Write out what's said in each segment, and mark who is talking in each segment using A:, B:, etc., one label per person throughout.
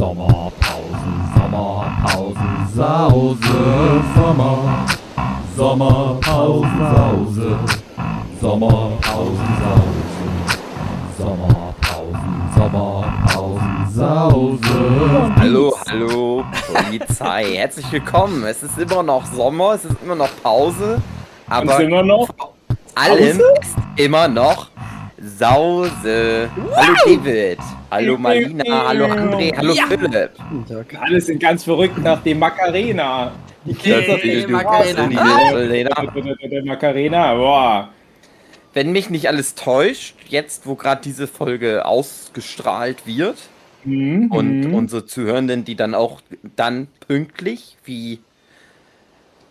A: Sommerpausen, Sommerpausen, Sause, Sommer, Sommerpausen, Sause, Sommerpausen, Sause, Sommerpausen, Sommerpausen, Sause.
B: Hallo, hallo, Polizei. Herzlich willkommen. Es ist immer noch Sommer, es ist immer noch Pause, aber
C: Und immer noch?
B: allem ist immer noch Sause. Hallo David, hallo Marlina, hallo André, hallo Philipp.
C: Alle sind ganz verrückt nach dem Macarena. Die Kids
B: Das
C: auf
B: ist
C: dem
B: Macarena.
C: Macarena. Der Macarena, boah.
B: Wenn mich nicht alles täuscht, jetzt wo gerade diese Folge ausgestrahlt wird
C: Mhm.
B: und unsere Zuhörenden, die dann auch dann pünktlich wie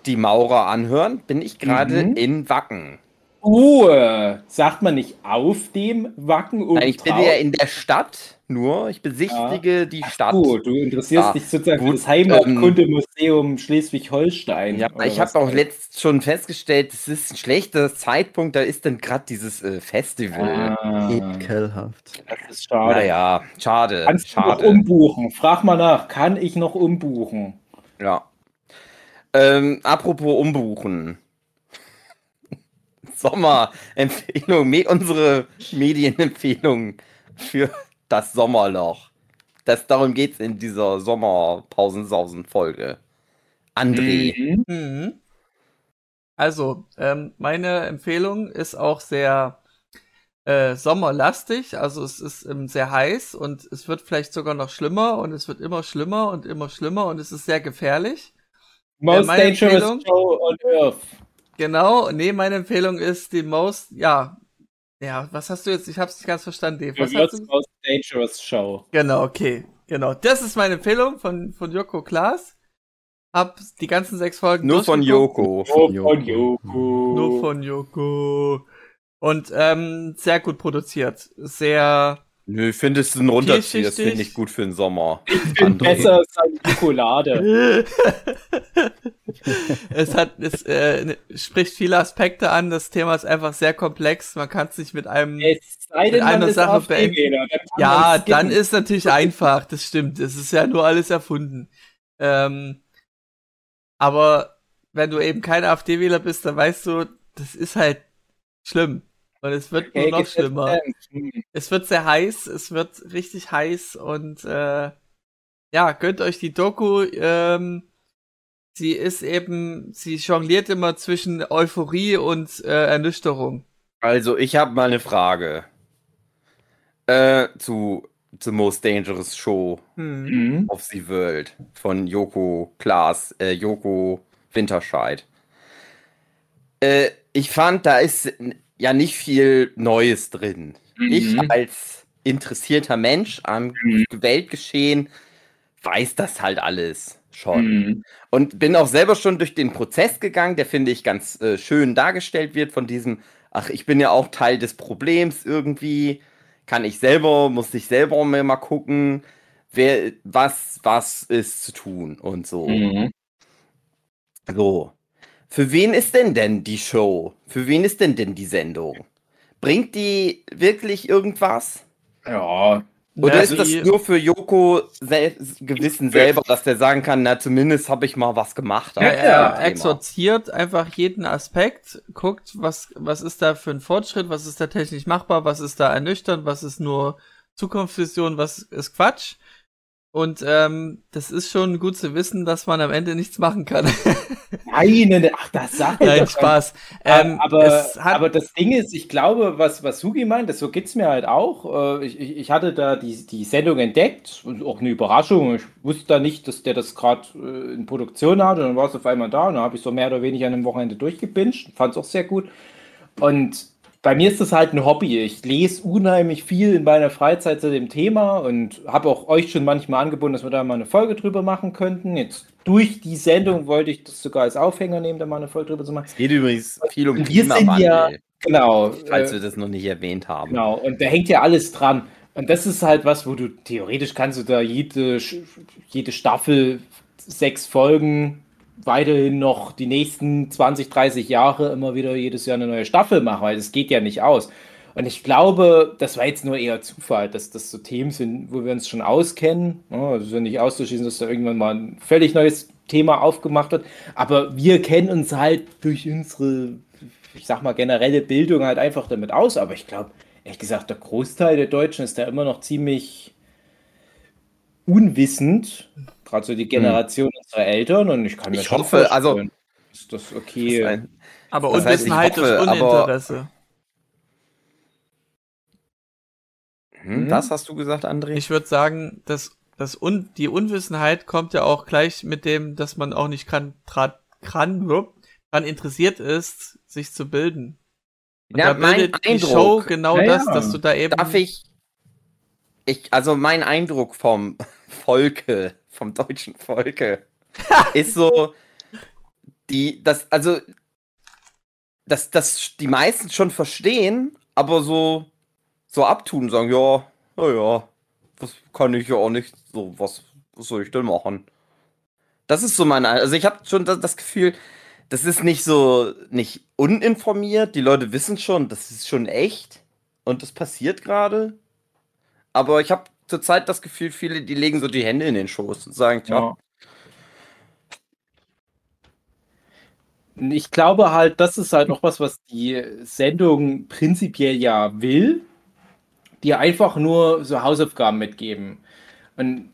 B: die Maurer anhören, bin ich gerade
C: Mhm.
B: in Wacken.
C: Uh, sagt man nicht auf dem Wacken oben
B: Nein, ich bin ja in der Stadt nur. Ich besichtige die Stadt.
C: Gut, du interessierst
B: Ja,
C: dich sozusagen
B: gut,
C: für das Heimatkundemuseum Schleswig-Holstein.
B: Ja, ich habe auch letzt schon festgestellt, es ist ein schlechter Zeitpunkt. Da ist dann gerade dieses äh, Festival.
C: Ah,
D: Ekelhaft.
C: das ist schade.
B: Naja, schade.
C: Kannst du noch
B: schade.
C: umbuchen? Frag mal nach, kann ich noch umbuchen?
B: Ja. Ähm, apropos umbuchen. Sommerempfehlung, me unsere Medienempfehlung für das Sommerloch. Das, darum geht es in dieser Sommerpausensausen-Folge. André.
C: Mhm.
D: Mhm. Also, ähm, meine Empfehlung ist auch sehr äh, sommerlastig. Also es ist ähm, sehr heiß und es wird vielleicht sogar noch schlimmer und es wird immer schlimmer und immer schlimmer und es ist sehr gefährlich.
C: Most
D: meine
C: dangerous
D: Empfehlung?
C: show on earth.
D: Genau, nee, meine Empfehlung ist die most, ja, ja, was hast du jetzt? Ich hab's nicht ganz verstanden, Dave. Was
C: The
D: hast du?
C: most dangerous show.
D: Genau, okay. Genau. Das ist meine Empfehlung von, von Joko Klaas. Hab die ganzen sechs Folgen
B: Nur von. Joko.
D: Mhm.
C: von Yoku.
D: Nur von Joko. Und ähm, sehr gut produziert. Sehr.
B: Nö, ich finde es ein Runterzieher. Das finde ich gut für den Sommer.
C: Ich bin
B: André.
C: besser als eine Schokolade.
D: es hat, es äh, ne- spricht viele Aspekte an. Das Thema ist einfach sehr komplex. Man kann es nicht mit einem.
C: Es sei
D: Mit
C: denn, man
D: einer Sache
C: AfD-Wähler, dann
D: Ja, dann ist natürlich einfach. Das stimmt. Es ist ja nur alles erfunden. Ähm, aber wenn du eben kein AfD-Wähler bist, dann weißt du, das ist halt schlimm. Und es wird nur
C: Okay,
D: noch
C: gibt's
D: schlimmer.
C: jetzt, hm.
D: Es wird sehr heiß, es wird richtig heiß und äh, ja, gönnt euch die Doku. Ähm, sie ist eben, sie jongliert immer zwischen Euphorie und äh, Ernüchterung.
B: Also, ich habe mal eine Frage. Äh, zu The Most Dangerous Show
D: Hm.
C: Mhm.
B: of the World von Joko Klaas, äh, Joko Winterscheid. Äh, ich fand, da ist ja nicht viel Neues drin. Ich
C: Mhm.
B: als interessierter Mensch am
C: Mhm.
B: Weltgeschehen weiß das halt alles schon.
C: Mhm.
B: Und bin auch selber schon durch den Prozess gegangen, der finde ich ganz äh, schön dargestellt wird von diesem, ach, ich bin ja auch Teil des Problems irgendwie, kann ich selber, muss ich selber mir mal gucken, wer, was, was ist zu tun und so.
C: Mhm.
B: So. Für wen ist denn denn die Show? Für wen ist denn denn die Sendung? Bringt die wirklich irgendwas?
C: Ja,
B: Oder
D: Ja,
B: ist das nur für Joko sel Gewissen selber, dass der sagen kann, na zumindest habe ich mal was gemacht?
D: Ja, er exorziert einfach jeden Aspekt, guckt, was, was ist da für ein Fortschritt, was ist da technisch machbar, was ist da ernüchternd, was ist nur Zukunftsvision, was ist Quatsch. Und ähm, das ist schon gut zu wissen, dass man am Ende nichts machen kann.
C: nein, nein, ach, das sagt
D: Nein, Spaß. Ähm,
C: aber,
D: es
C: aber das Ding ist, ich glaube, was, was Sugi meint, das, so geht's mir halt auch. Äh, Ich, ich, ich hatte da die, die Sendung entdeckt und auch eine Überraschung. Ich wusste da nicht, dass der das gerade äh, in Produktion hat und dann war es auf einmal da und dann habe ich so mehr oder weniger an einem Wochenende durchgebinscht. Fand es auch sehr gut. Und bei mir ist das halt ein Hobby. Ich lese unheimlich viel in meiner Freizeit zu dem Thema und habe auch euch schon manchmal angeboten, dass wir da mal eine Folge drüber machen könnten. Jetzt durch die Sendung wollte ich das sogar als Aufhänger nehmen, da mal eine Folge drüber zu machen.
B: Es geht übrigens viel um
C: Und wir sind
B: Klimawandel,
C: ja- Genau.
B: falls
C: äh,
B: wir das noch nicht erwähnt haben.
C: Genau, und da hängt ja alles dran. Und das ist halt was, wo du theoretisch kannst du da jede, jede Staffel sechs Folgen weiterhin noch die nächsten 20, 30 Jahre immer wieder jedes Jahr eine neue Staffel machen, weil das geht ja nicht aus. Und ich glaube, das war jetzt nur eher Zufall, dass das so Themen sind, wo wir uns schon auskennen. Ja, also nicht auszuschließen, dass da irgendwann mal ein völlig neues Thema aufgemacht wird. Aber wir kennen uns halt durch unsere, ich sag mal, generelle Bildung halt einfach damit aus. Aber ich glaube, ehrlich gesagt, der Großteil der Deutschen ist da immer noch ziemlich unwissend. Gerade so die Generation hm. unserer Eltern. Und ich kann mir
B: ich schon hoffe, also
C: ist das okay. Das ein,
D: aber Unwissenheit heißt, hoffe, ist Uninteresse.
B: Hm, was hast du gesagt, André?
D: Ich würde sagen, dass das Un die Unwissenheit kommt ja auch gleich mit dem, dass man auch nicht kann, dran, dran interessiert ist, sich zu bilden.
B: Und ja, da mein die Eindruck, Show
D: genau ja, das, dass du da eben.
B: Darf ich, ich, also mein Eindruck vom Volke, vom deutschen Volke, ist so, die, das, also, dass das die meisten schon verstehen, aber so, so abtun, sagen, ja, naja, das kann ich ja auch nicht, so, was, was soll ich denn machen? Das ist so mein, also ich habe schon das, Gefühl, das ist nicht so, nicht uninformiert, die Leute wissen schon, das ist schon echt und das passiert gerade. Aber ich habe zurzeit das Gefühl, viele, die legen so die Hände in den Schoß und sagen, tja, ja.
C: Ich glaube halt, das ist halt noch was, was die Sendung prinzipiell ja will. Die einfach nur so Hausaufgaben mitgeben. Und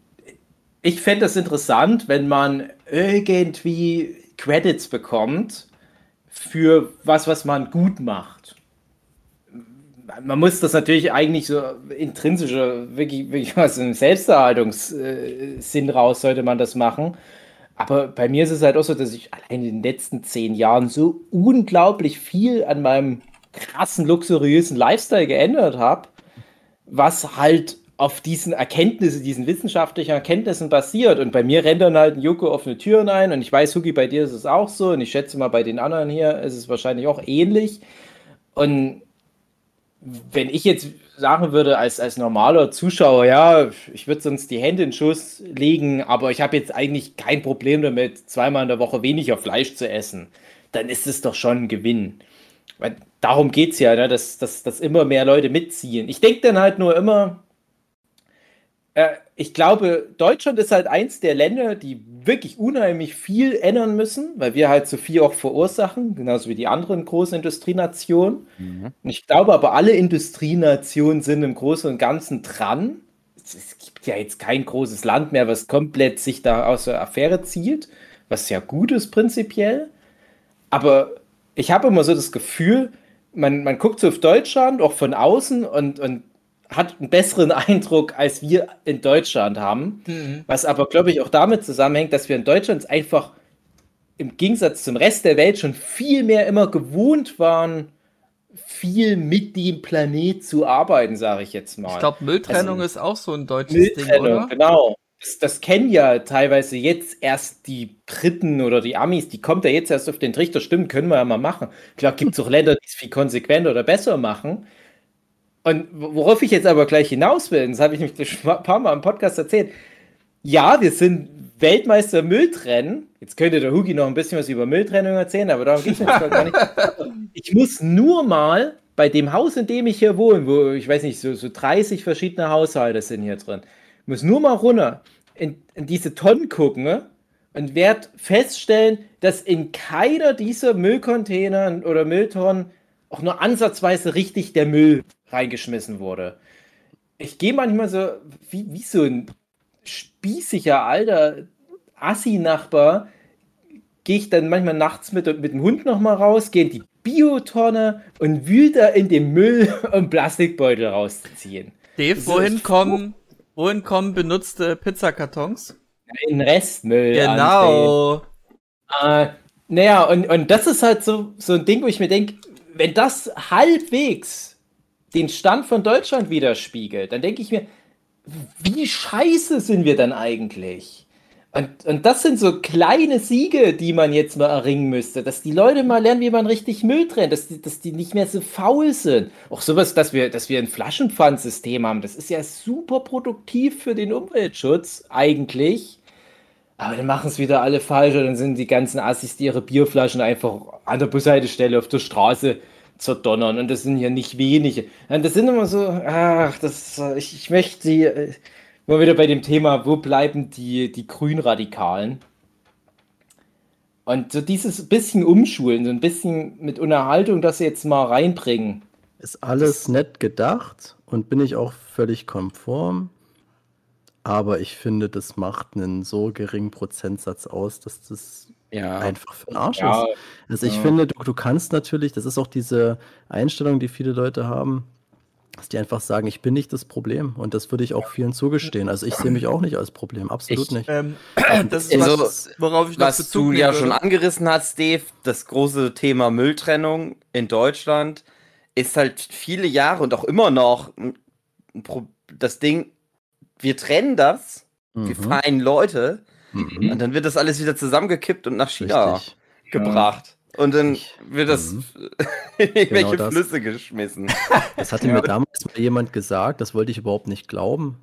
C: ich fände es interessant, wenn man irgendwie Credits bekommt für was, was man gut macht. Man muss das natürlich eigentlich so intrinsische, wirklich, wirklich was im Selbsterhaltungssinn raus sollte man das machen. Aber bei mir ist es halt auch so, dass ich allein in den letzten zehn Jahren so unglaublich viel an meinem krassen, luxuriösen Lifestyle geändert habe, was halt auf diesen Erkenntnissen, diesen wissenschaftlichen Erkenntnissen basiert. Und bei mir rennt dann halt ein Joko offene Türen ein. Und ich weiß, Hugi, bei dir ist es auch so. Und ich schätze mal, bei den anderen hier ist es wahrscheinlich auch ähnlich. Und wenn ich jetzt sagen würde, als, als normaler Zuschauer, ja, ich würde sonst die Hände in Schuss legen, aber ich habe jetzt eigentlich kein Problem damit, zweimal in der Woche weniger Fleisch zu essen, dann ist es doch schon ein Gewinn. Weil darum geht es ja, ne, dass, dass, dass immer mehr Leute mitziehen. Ich denke dann halt nur immer, ich glaube, Deutschland ist halt eins der Länder, die wirklich unheimlich viel ändern müssen, weil wir halt so viel auch verursachen, genauso wie die anderen großen Industrienationen. Mhm. Und ich glaube aber, alle Industrienationen sind im Großen und Ganzen dran. Es gibt ja jetzt kein großes Land mehr, was komplett sich da aus der Affäre zielt, was ja gut ist prinzipiell. Aber ich habe immer so das Gefühl, man, man guckt so auf Deutschland, auch von außen, und, und hat einen besseren Eindruck, als wir in Deutschland haben. Mhm. Was aber, glaube ich, auch damit zusammenhängt, dass wir in Deutschland einfach im Gegensatz zum Rest der Welt schon viel mehr immer gewohnt waren, viel mit dem Planet zu arbeiten, sage ich jetzt mal.
D: Ich glaube, Mülltrennung also, ist auch so ein deutsches Mülltrennung, Ding, oder?
C: Genau. Das, das, kennen ja teilweise jetzt erst die Briten oder die Amis, die kommt ja jetzt erst auf den Trichter, stimmt, können wir ja mal machen. Klar gibt es auch Länder, die es viel konsequenter oder besser machen. Und worauf ich jetzt aber gleich hinaus will, das habe ich nämlich ein paar Mal im Podcast erzählt. Ja, wir sind Weltmeister Mülltrennen. Jetzt könnte der Hugi noch ein bisschen was über Mülltrennung erzählen, aber darum geht es jetzt gar nicht. Ich muss nur mal bei dem Haus, in dem ich hier wohne, wo ich weiß nicht, so, so 30 verschiedene Haushalte sind hier drin, muss nur mal runter in, in diese Tonnen gucken ne? und werde feststellen, dass in keiner dieser Müllcontainer oder Mülltonnen auch nur ansatzweise richtig der Müll reingeschmissen wurde. Ich gehe manchmal so, wie, wie so ein spießiger alter Assi-Nachbar, gehe ich dann manchmal nachts mit, mit dem Hund nochmal raus, gehe in die Biotonne und wühl da in den Müll, um Plastikbeutel rauszuziehen.
D: Dave, wohin kommen, wohin kommen benutzte Pizzakartons?
C: In Restmüll.
D: Genau.
C: Äh, naja, und, und das ist halt so, so ein Ding, wo ich mir denke, wenn das halbwegs den Stand von Deutschland widerspiegelt, dann denke ich mir, wie scheiße sind wir dann eigentlich? Und, und das sind so kleine Siege, die man jetzt mal erringen müsste, dass die Leute mal lernen, wie man richtig Müll trennt, dass die, dass die nicht mehr so faul sind. Auch sowas, dass wir, dass wir ein Flaschenpfandsystem haben, das ist ja super produktiv für den Umweltschutz eigentlich. Aber dann machen es wieder alle falsch und dann sind die ganzen Assis, die ihre Bierflaschen einfach an der Bushaltestelle auf der Straße zerdonnern und das sind ja nicht wenige. Und das sind immer so, ach, das, ich, ich möchte die, äh, mal wieder bei dem Thema, wo bleiben die, die Grünradikalen? Und so dieses bisschen umschulen, so ein bisschen mit Unterhaltung das jetzt mal reinbringen.
E: Ist alles nett gedacht und bin ich auch völlig konform. Aber ich finde, das macht einen so geringen Prozentsatz aus, dass das
B: Ja.
E: einfach für den Arsch
C: Ja,
E: ist. Also ich
C: ja.
E: finde, du, du kannst natürlich, das ist auch diese Einstellung, die viele Leute haben, dass die einfach sagen, ich bin nicht das Problem. Und das würde ich auch vielen zugestehen. Also ich sehe mich auch nicht als Problem, absolut
B: Ich-
E: nicht.
D: Ähm, das ist
B: Also,
D: was, worauf ich noch
B: Was du ja schon angerissen hast, Dave, das große Thema Mülltrennung in Deutschland ist halt viele Jahre und auch immer noch das Ding, wir trennen das, wir
E: Mhm.
B: feinen Leute,
E: Mhm.
B: und dann wird das alles wieder zusammengekippt und nach China
E: Richtig.
B: gebracht. Und dann wird das
E: Mhm.
B: in irgendwelche
E: Genau das.
B: Flüsse geschmissen.
E: Das hatte
C: Ja.
E: mir damals mal jemand gesagt, das wollte ich überhaupt nicht glauben,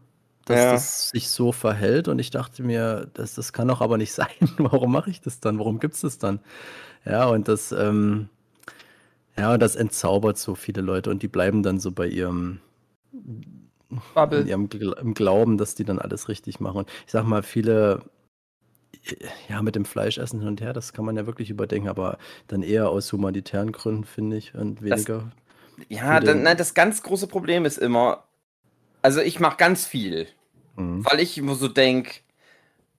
E: dass
B: Ja.
E: das sich so verhält. Und ich dachte mir, das, das kann doch aber nicht sein. Warum mache ich das dann? Warum gibt es das dann? Ja, und das, ähm, ja, das entzaubert so viele Leute und die bleiben dann so bei ihrem, in
D: Bubble.
E: ihrem Gl im Glauben, dass die dann alles richtig machen. Und ich sag mal, viele, ja, mit dem Fleischessen hin und her, das kann man ja wirklich überdenken, aber dann eher aus humanitären Gründen, finde ich, und weniger.
B: Ja,
E: Für
B: dann, nein, das ganz große Problem ist immer, also ich mache ganz viel,
E: Mhm.
B: weil ich immer so denke,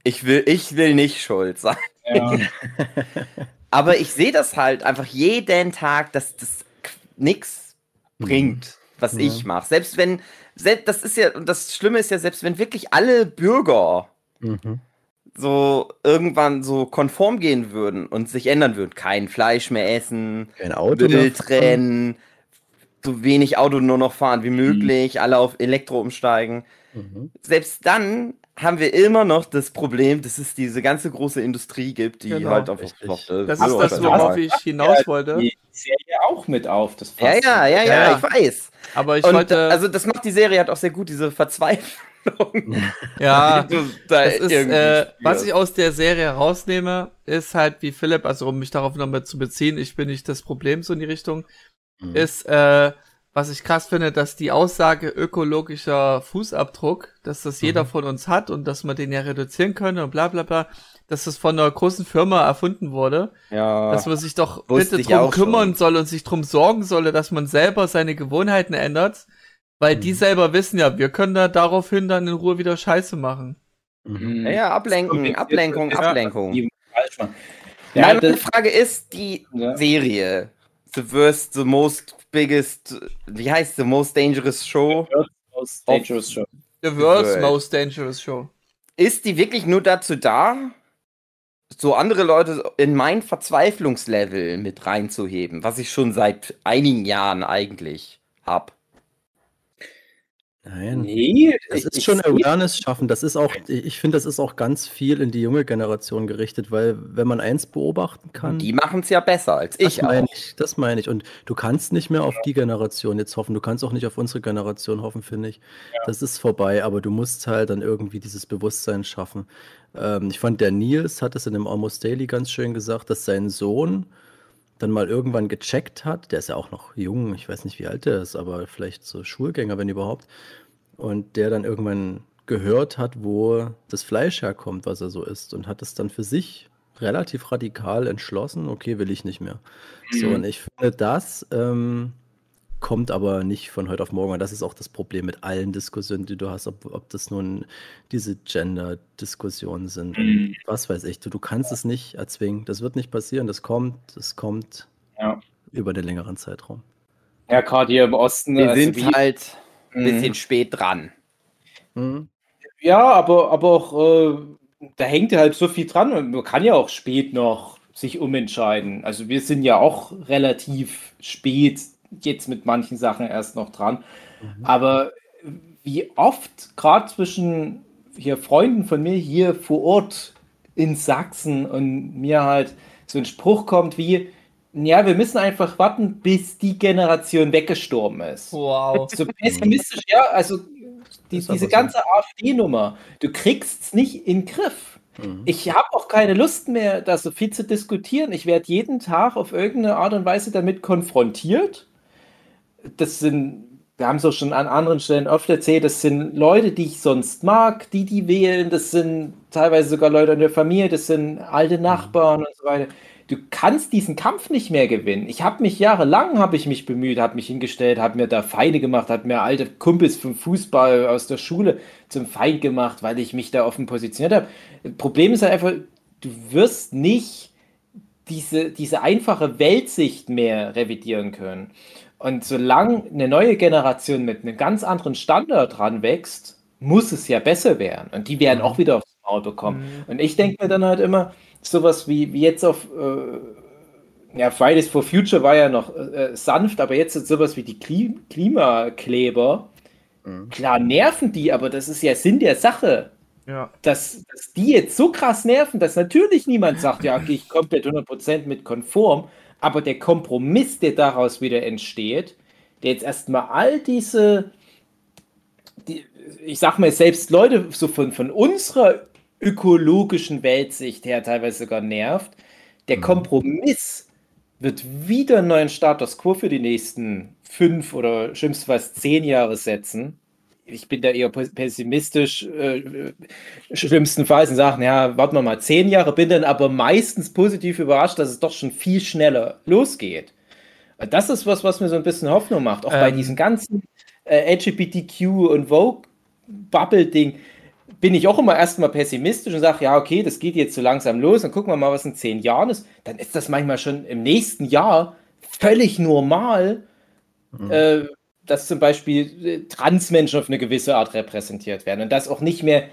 B: ich will, ich will nicht schuld sein.
C: Ja.
B: Aber ich sehe das halt einfach jeden Tag, dass das nichts bringt, was
E: Ja.
B: ich mache. Selbst wenn, selbst, das ist ja, und das Schlimme ist ja, selbst wenn wirklich alle Bürger
E: Mhm.
B: So irgendwann so konform gehen würden und sich ändern würden, kein Fleisch mehr essen,
E: Kein Auto fahren.
B: trennen, so wenig Auto nur noch fahren wie möglich, alle auf Elektro umsteigen.
E: Mhm.
B: Selbst dann haben wir immer noch das Problem, dass es diese ganze große Industrie gibt, die
D: Genau.
B: halt äh,
D: Das ist das, worauf ich hinaus wollte.
C: Die Serie auch mit auf. Das
B: Ja,
C: passt.
B: ja, ja, ja,
D: Ja.
B: ich weiß.
D: Aber ich
B: Und
D: wollte,
B: also das macht die Serie halt auch sehr gut, diese Verzweiflung.
D: Ja,
B: da
D: ist, äh, was ich aus der Serie herausnehme, ist halt wie Philipp, also um mich darauf nochmal zu beziehen, ich bin nicht das Problem so in die Richtung,
E: Mhm.
D: ist, äh, was ich krass finde, dass die Aussage ökologischer Fußabdruck, dass das jeder
E: Mhm.
D: von uns hat und dass man den ja reduzieren könne und bla bla bla, dass das von einer großen Firma erfunden wurde,
B: ja.
D: dass man sich doch bitte drum kümmern
B: schon.
D: soll und sich drum sorgen solle, dass man selber seine Gewohnheiten ändert, weil die
E: Mhm.
D: selber wissen ja, wir können da daraufhin dann in Ruhe wieder Scheiße machen.
E: Mhm.
B: ja, ja, ablenken, Ablenkung,
C: ja,
B: Ablenkung.
C: die.
B: Ja,
C: Ja,
B: Meine Frage ist, die
C: Ja.
B: Serie, The Worst, The Most Biggest, wie heißt The Most Dangerous Show?
C: Most Dangerous Show.
D: The world's
B: World.
D: most dangerous show.
B: Ist die wirklich nur dazu da, so andere Leute in mein Verzweiflungslevel mit reinzuheben, was ich schon seit einigen Jahren eigentlich hab?
E: Nein.
C: Nee,
E: Das ist schon Awareness schaffen. Das ist auch, ich finde, das ist auch ganz viel in die junge Generation gerichtet, weil wenn man eins beobachten kann,
B: Die machen es ja besser als
E: das
B: ich
E: meine
B: auch.
E: ich, das meine ich. Und du kannst nicht mehr auf die Generation jetzt hoffen. Du kannst auch nicht auf unsere Generation hoffen, finde ich. Das ist vorbei, aber du musst halt dann irgendwie dieses Bewusstsein schaffen. Ähm, ich fand, der Nils hat es in dem Almost Daily ganz schön gesagt, dass sein Sohn dann mal irgendwann gecheckt hat, der ist ja auch noch jung, ich weiß nicht, wie alt der ist, aber vielleicht so Schulgänger, wenn überhaupt, und der dann irgendwann gehört hat, wo das Fleisch herkommt, was er so isst, und hat es dann für sich relativ radikal entschlossen, okay, will ich nicht mehr. So,
C: Mhm.
E: und ich finde, das ähm, kommt aber nicht von heute auf morgen. Und das ist auch das Problem mit allen Diskussionen, die du hast, ob, ob das nun diese Gender-Diskussionen sind.
C: Mhm.
E: was weiß ich, du, du kannst es nicht erzwingen. Das wird nicht passieren. Das kommt, das kommt
C: Ja.
E: über den längeren Zeitraum.
C: Ja, gerade hier im Osten.
B: Wir
C: also
B: sind
C: wie-
B: halt ein
C: Mhm.
B: bisschen spät dran.
E: Mhm.
C: Ja, aber, aber auch, äh, da hängt ja halt so viel dran und man kann ja auch spät noch sich umentscheiden. Also wir sind ja auch relativ spät jetzt mit manchen Sachen erst noch dran. Aber wie oft, gerade zwischen hier Freunden von mir hier vor Ort in Sachsen und mir halt so ein Spruch kommt wie, ja, wir müssen einfach warten, bis die Generation weggestorben ist.
D: Wow.
C: So pessimistisch, ja, also die, diese ganze AfD-Nummer, du kriegst es nicht in den Griff. Mhm. Ich habe auch keine Lust mehr, da so viel zu diskutieren. Ich werde jeden Tag auf irgendeine Art und Weise damit konfrontiert. Das sind, wir haben es auch schon an anderen Stellen oft erzählt, das sind Leute, die ich sonst mag, die die wählen. Das sind teilweise sogar Leute in der Familie, das sind alte mhm. Nachbarn und so weiter du kannst diesen Kampf nicht mehr gewinnen. Ich habe mich jahrelang habe ich mich bemüht, habe mich hingestellt, habe mir da Feinde gemacht, habe mir alte Kumpels vom Fußball aus der Schule zum Feind gemacht, weil ich mich da offen positioniert habe. Problem ist halt einfach, du wirst nicht diese, diese einfache Weltsicht mehr revidieren können. Und solange eine neue Generation mit einem ganz anderen Standard dran wächst, muss es ja besser werden. Und die werden mhm. auch wieder aufs Maul bekommen. Mhm. Und ich denke mir dann halt immer, sowas wie, wie jetzt auf, äh, ja, Fridays for Future war ja noch äh, sanft, aber jetzt ist sowas wie die Klim Klimakleber. Mhm. Klar nerven die, aber das ist ja Sinn der Sache. Ja. Dass, dass die jetzt so krass nerven, dass natürlich niemand sagt, ja, gehe ich komplett 100% mit konform, aber der Kompromiss, der daraus wieder entsteht, der jetzt erstmal all diese, die, ich sag mal, selbst Leute so von, von unserer ökologischen Weltsicht her teilweise sogar nervt. Der mhm. Kompromiss wird wieder einen neuen Status quo für die nächsten fünf oder schlimmstenfalls zehn Jahre setzen. Ich bin da eher pessimistisch, äh, schlimmstenfalls und sage, ja, warten wir mal zehn Jahre, bin dann aber meistens positiv überrascht, dass es doch schon viel schneller losgeht. Das ist was, was mir so ein bisschen Hoffnung macht, auch ähm. bei diesen ganzen äh, LGBTQ und Vogue-Bubble-Ding bin ich auch immer erstmal pessimistisch und sage, ja, okay, das geht jetzt so langsam los, dann gucken wir mal, was in zehn Jahren ist. Dann ist das manchmal schon im nächsten Jahr völlig normal, mhm. äh, dass zum Beispiel äh, Transmenschen auf eine gewisse Art repräsentiert werden und dass auch nicht mehr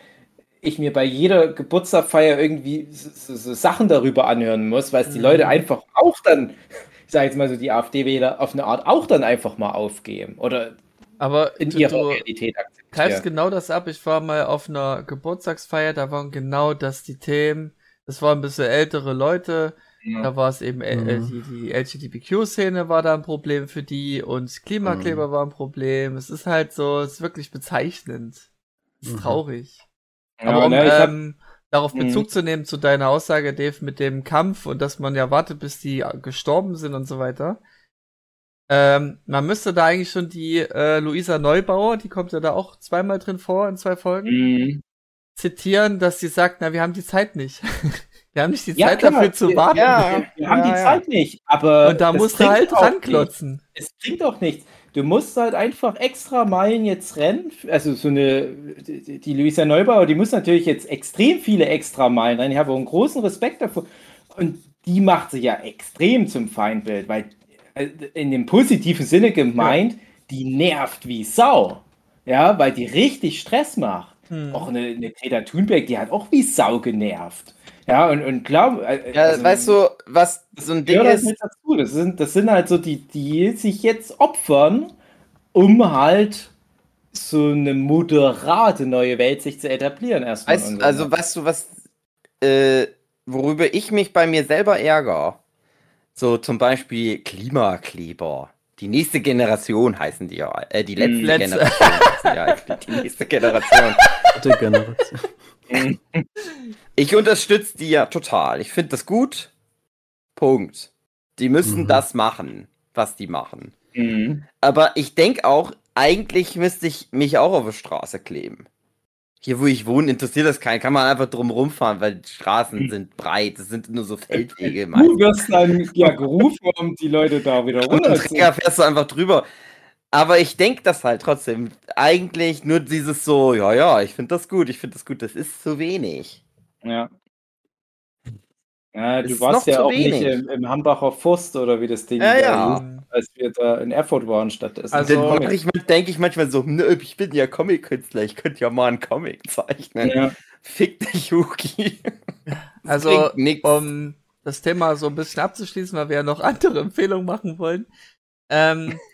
C: ich mir bei jeder Geburtstagfeier irgendwie so, so Sachen darüber anhören muss, weil es die mhm. Leute einfach auch dann, ich sage jetzt mal so, die AfD-Wähler auf eine Art auch dann einfach mal aufgeben oder
D: aber in du, ihrer du, Realität akzeptieren greifst genau das ab. Ich war mal auf einer Geburtstagsfeier, da waren genau das die Themen. Das waren ein bisschen ältere Leute. Ja. Da war es eben, äh, äh mhm. die, die LGBTQ-Szene war da ein Problem für die und Klimakleber mhm. war ein Problem. Es ist halt so, es ist wirklich bezeichnend. Es ist mhm. traurig. Ja, Aber um ne, ähm, darauf mhm. Bezug zu nehmen zu deiner Aussage, Dave, mit dem Kampf und dass man ja wartet, bis die gestorben sind und so weiter. Ähm, man müsste da eigentlich schon die äh, Luisa Neubauer, die kommt ja da auch zweimal drin vor in zwei Folgen, mhm. zitieren, dass sie sagt, na, wir haben die Zeit nicht. wir haben nicht die ja, Zeit klar. dafür zu warten.
C: Ja, wir haben ja, die Zeit nicht, aber.
D: Und da musst du halt ranklotzen.
C: Es bringt auch nichts. Du musst halt einfach extra Meilen jetzt rennen. Also so eine, die, die Luisa Neubauer, die muss natürlich jetzt extrem viele extra Meilen rennen. Ich habe auch einen großen Respekt davor. Und die macht sich ja extrem zum Feindbild, weil äh, in dem positiven Sinne gemeint, ja. die nervt wie Sau. Ja, weil die richtig Stress macht. Hm. Auch eine, eine Greta Thunberg, die hat auch wie Sau genervt. Ja, und, und glaub,
B: äh, ja, also, weißt du, was so ein Ding ist.
C: Dazu. Das, sind, das sind halt so die, die sich jetzt opfern, um halt so eine moderate neue Welt sich zu etablieren erstmal.
B: Weißt, also, weißt du, was, äh, worüber ich mich bei mir selber ärgere? So zum Beispiel Klimakleber. Die nächste Generation heißen die ja. Äh, die letzte Letz Generation heißen ja. Die nächste Generation. Die Generation. Ich unterstütze die ja total. Ich finde das gut. Punkt. Die müssen mhm. das machen, was die machen. Mhm. Aber ich denke auch, eigentlich müsste ich mich auch auf die Straße kleben. Hier, wo ich wohne, interessiert das keinen. Kann man einfach drum rumfahren, weil die Straßen hm. sind breit. Es sind nur so Feldwege.
C: Du wirst dann ja gerufen, um die Leute da wieder runter
B: zu Träger fährst du einfach drüber. Aber ich denke das halt trotzdem. Eigentlich nur dieses so, ja, ja, ich finde das gut, ich finde das gut. Das ist zu wenig.
C: Ja. Ja, du warst ja auch wenig. nicht im, im, Hambacher Forst oder wie das Ding
B: ja, ja.
C: als wir da in Erfurt waren stattdessen.
B: Also, dann ich, denke ich manchmal so, nö, ich bin ja Comic-Künstler, ich könnte ja mal einen Comic zeichnen. Ja. Fick dich, Yuki.
D: also, um das Thema so ein bisschen abzuschließen, weil wir ja noch andere Empfehlungen machen wollen. Ähm,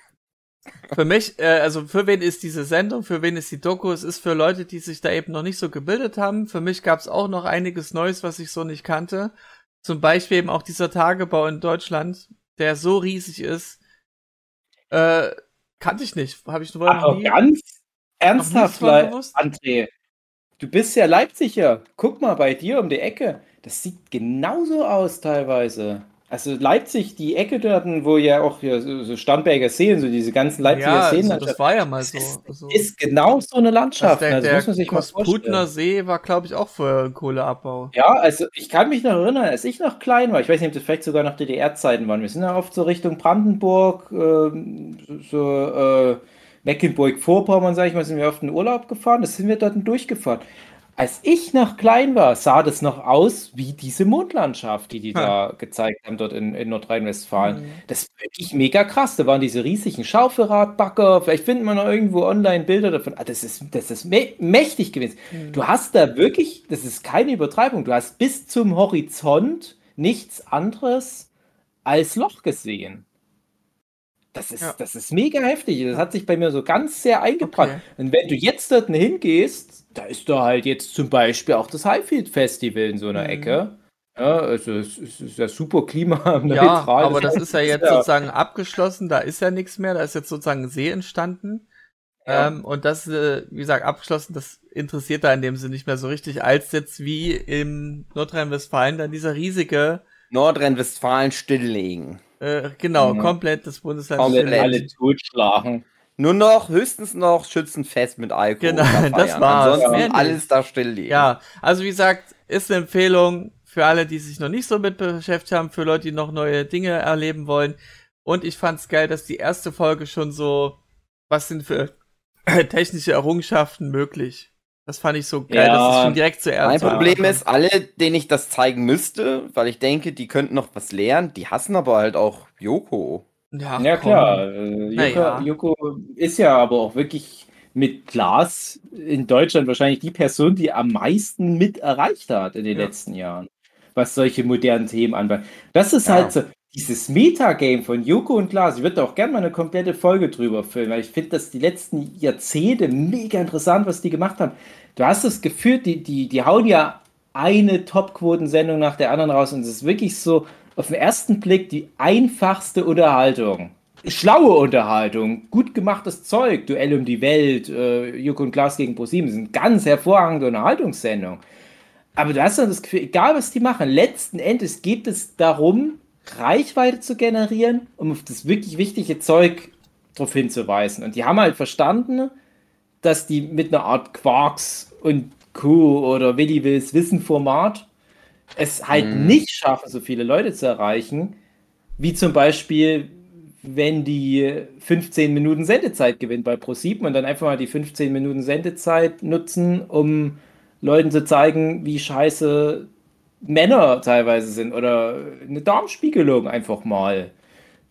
D: für mich, äh, also für wen ist diese Sendung, für wen ist die Doku? Es ist für Leute, die sich da eben noch nicht so gebildet haben. Für mich gab es auch noch einiges Neues, was ich so nicht kannte. Zum Beispiel eben auch dieser Tagebau in Deutschland, der so riesig ist, äh, kannte ich nicht. Habe ich
C: nur noch nie, ganz ernsthaft, André. du bist ja Leipziger. Guck mal bei dir um die Ecke. Das sieht genauso aus teilweise. Also Leipzig, die Ecke dort, wo ja auch hier so, Starnberger Seen, so diese ganzen Leipziger
D: ja,
C: Seen.
D: also das war ja mal so.
C: ist,
D: Also,
C: ist genau so eine Landschaft.
D: der,
C: also
D: der
C: muss man sich mal
D: Kosputner. See war, glaube ich, auch für Kohleabbau.
C: Ja, also ich kann mich noch erinnern, als ich noch klein war, ich weiß nicht, ob das vielleicht sogar noch DDR-Zeiten waren, wir sind ja oft so Richtung Brandenburg, ähm, so äh, Mecklenburg-Vorpommern, sage ich mal, sind wir oft in Urlaub gefahren, das sind wir dort durchgefahren. Als ich noch klein war, sah das noch aus wie diese Mondlandschaft, die die da gezeigt haben dort in, in Nordrhein-Westfalen.
D: Mhm.
C: Das ist wirklich mega krass. Da waren diese riesigen Schaufelradbagger. Vielleicht findet man noch irgendwo online Bilder davon. Ah, das ist, das ist mä mächtig gewesen. Du hast da wirklich, das ist keine Übertreibung, du hast bis zum Horizont nichts anderes als Loch gesehen. Das ist,
D: Ja.
C: das ist mega heftig. Das hat sich bei mir so ganz sehr eingebrannt.
D: Okay.
C: Und wenn du jetzt dort hingehst, da ist da halt jetzt zum Beispiel auch das Highfield Festival in so einer
D: Mhm.
C: Ecke. Ja, also es ist, ja super klimaneutral.
D: Ja, aber das ist ja jetzt
C: ja-
D: sozusagen abgeschlossen, da ist ja nichts mehr, da ist jetzt sozusagen ein See entstanden.
C: Ja.
D: Ähm, und das, äh, wie gesagt, abgeschlossen, das interessiert da in dem Sinne nicht mehr so richtig, als jetzt wie im Nordrhein-Westfalen dann dieser riesige,
B: Nordrhein-Westfalen stilllegen.
D: Äh, genau,
C: Mhm.
D: komplett das Bundesland.
B: Komplett.
C: alle totschlagen.
B: Nur noch, höchstens noch Schützenfest mit Alkohol.
D: Genau,
B: da
D: das war's.
B: Ansonsten
D: nicht.
B: alles da stilllegen.
D: Ja, also wie gesagt, ist eine Empfehlung für alle, die sich noch nicht so mit beschäftigt haben, für Leute, die noch neue Dinge erleben wollen. Und ich fand's geil, dass die erste Folge schon so, was sind für technische Errungenschaften möglich? Das fand ich so geil,
C: Ja.
D: dass es schon direkt zuerst
B: Mein Problem ist, alle, denen ich das zeigen müsste, weil ich denke, die könnten noch was lernen, die hassen aber halt auch Yoko.
D: ja,
C: Ja, klar. Äh,
D: Na
C: Joko,
D: ja.
C: Joko ist ja aber auch wirklich mit Glas in Deutschland wahrscheinlich die Person, die am meisten mit erreicht hat in den
D: Ja.
C: letzten Jahren, was solche modernen Themen anbelangt. Das ist
B: Ja.
C: halt so, dieses Metagame von Joko und Glas, ich würde auch gerne mal eine komplette Folge drüber filmen, weil ich finde, dass die letzten Jahrzehnte mega interessant, was die gemacht haben. Du hast das Gefühl, die, die, die hauen ja eine Top-Quotensendung nach der anderen raus und es ist wirklich so auf den ersten Blick die einfachste Unterhaltung. Schlaue Unterhaltung, gut gemachtes Zeug, Duell um die Welt, äh, Joko und Glas gegen ProSieben, sind ganz hervorragende Unterhaltungssendungen. Aber du hast dann das Gefühl, egal was die machen, letzten Endes geht es darum, Reichweite zu generieren, um auf das wirklich wichtige Zeug darauf hinzuweisen. Und die haben halt verstanden, dass die mit einer Art Quarks und Co. oder Willi Wills Wissen Format es halt
B: Mhm.
C: nicht schaffen, so viele Leute zu erreichen, wie zum Beispiel, wenn die 15 Minuten Sendezeit gewinnt bei ProSieben und dann einfach mal die 15 Minuten Sendezeit nutzen, um Leuten zu zeigen, wie scheiße Männer teilweise sind oder eine Darmspiegelung einfach mal.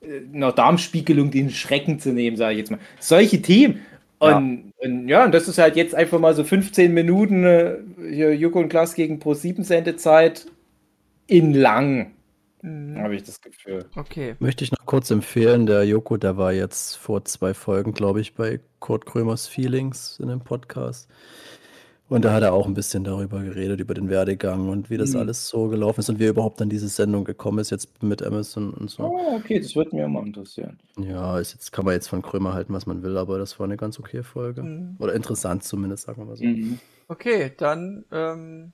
C: äh, Einer Darmspiegelung den Schrecken zu nehmen, sage ich jetzt mal. Solche Themen. Und ja. und ja, und das ist halt jetzt einfach mal so 15 Minuten äh, hier Joko und Klaas gegen Pro 7 Sendezeit in lang,
D: Mhm.
C: habe ich das Gefühl.
D: Okay.
E: Möchte ich noch kurz empfehlen, der Joko, der war jetzt vor zwei Folgen, glaube ich, bei Kurt Krömers Feelings in einem Podcast. Und da hat er auch ein bisschen darüber geredet, über den Werdegang und wie das
C: Mhm.
E: alles so gelaufen ist und wie er überhaupt an diese Sendung gekommen ist, jetzt mit Amazon und so.
C: Oh, okay, das würde mich auch mal interessieren.
E: Ja, ist jetzt, kann man jetzt von Krömer halten, was man will, aber das war eine ganz okay Folge.
D: Mhm.
E: Oder interessant zumindest, sagen wir mal so.
C: Mhm.
D: Okay, dann, ähm,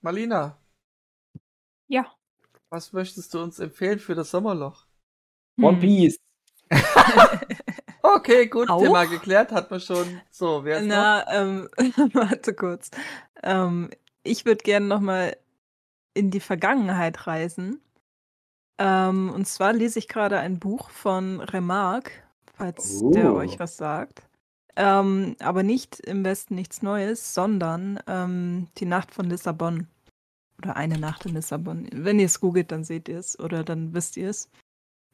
D: Marlina,
F: Ja.
D: was möchtest du uns empfehlen für das Sommerloch?
C: One
F: Hm.
C: Piece.
D: Okay, gut,
F: Auch?
D: Thema geklärt, hat man schon. So, wer ist noch?
F: Na, ähm, warte kurz. Ähm, ich würde gerne nochmal in die Vergangenheit reisen. Ähm, und zwar lese ich gerade ein Buch von Remarque, falls der
C: Oh.
F: euch was sagt. Ähm, aber nicht im Westen nichts Neues, sondern ähm, die Nacht von Lissabon. Oder eine Nacht in Lissabon. Wenn ihr es googelt, dann seht ihr es oder dann wisst ihr es.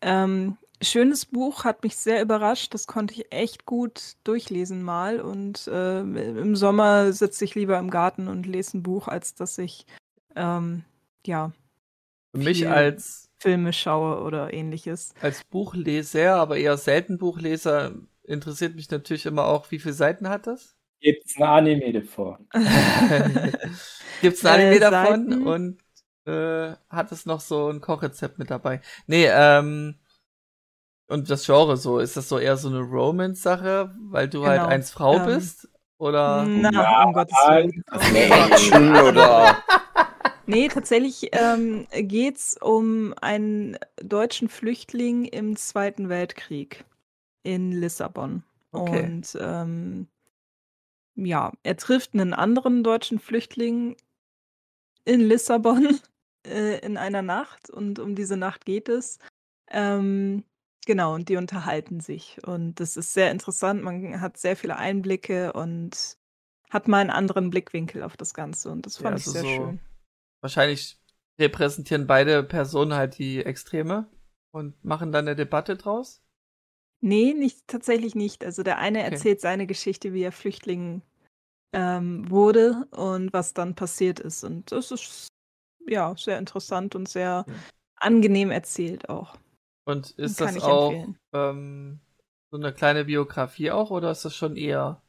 F: Ähm, schönes Buch, hat mich sehr überrascht. Das konnte ich echt gut durchlesen mal. Und äh, im Sommer sitze ich lieber im Garten und lese ein Buch, als dass ich ähm, ja
D: Für mich als,
F: Filme schaue oder ähnliches.
D: als Buchleser, aber eher selten Buchleser, interessiert mich natürlich immer auch, wie viele Seiten hat das?
C: Gibt's ein Anime davon?
D: Gibt's ein Anime
F: Äh,
D: davon
F: Seiten?
D: und äh, hat es noch so ein Kochrezept mit dabei? Nee, ähm, und das Genre so, ist das so eher so eine Romance-Sache, weil du halt
F: Genau,
D: eins Frau
F: ähm,
D: bist? Oder?
F: Na, um Gottes Willen.
B: Oder.
F: Nee, tatsächlich ähm, geht es um einen deutschen Flüchtling im Zweiten Weltkrieg in Lissabon.
D: Okay.
F: Und ähm, ja, er trifft einen anderen deutschen Flüchtling in Lissabon äh, in einer Nacht und um diese Nacht geht es. Ähm, genau, und die unterhalten sich. Und das ist sehr interessant. Man hat sehr viele Einblicke und hat mal einen anderen Blickwinkel auf das Ganze. Und das
D: Ja,
F: fand ich
D: also
F: sehr
D: so-
F: schön.
D: Wahrscheinlich repräsentieren beide Personen halt die Extreme und machen dann eine Debatte draus.
F: Nee, nicht, tatsächlich nicht. Also der eine
D: Okay.
F: erzählt seine Geschichte, wie er Flüchtling ähm, wurde und was dann passiert ist. Und das ist ja sehr interessant und sehr
D: Ja.
F: angenehm erzählt auch.
D: Und ist das auch ähm, so eine kleine Biografie auch oder ist das schon eher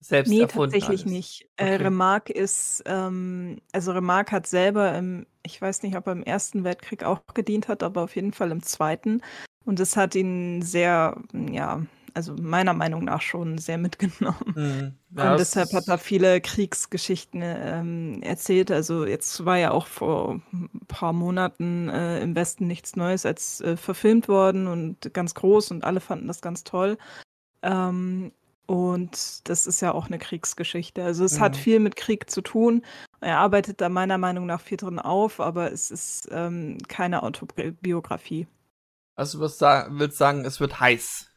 D: selbst
F: Nee,
D: erfunden?
F: tatsächlich
D: alles?
F: nicht. Äh,
D: Okay.
F: Remarque ist, ähm, also Remarque hat selber im, ich weiß nicht, ob er im Ersten Weltkrieg auch gedient hat, aber auf jeden Fall im Zweiten. Und das hat ihn sehr, ja, also meiner Meinung nach schon sehr mitgenommen.
D: Hm. Ja,
F: Und
D: es
F: deshalb hat er viele Kriegsgeschichten ähm, erzählt. Also jetzt war ja auch vor ein paar Monaten äh, im Westen nichts Neues als äh, verfilmt worden und ganz groß und alle fanden das ganz toll. Ähm, und das ist ja auch eine Kriegsgeschichte. Also es hat
D: Mhm.
F: viel mit Krieg zu tun. Er arbeitet da meiner Meinung nach viel drin auf, aber es ist ähm, keine Autobiografie.
D: Also du willst sagen, es wird heiß.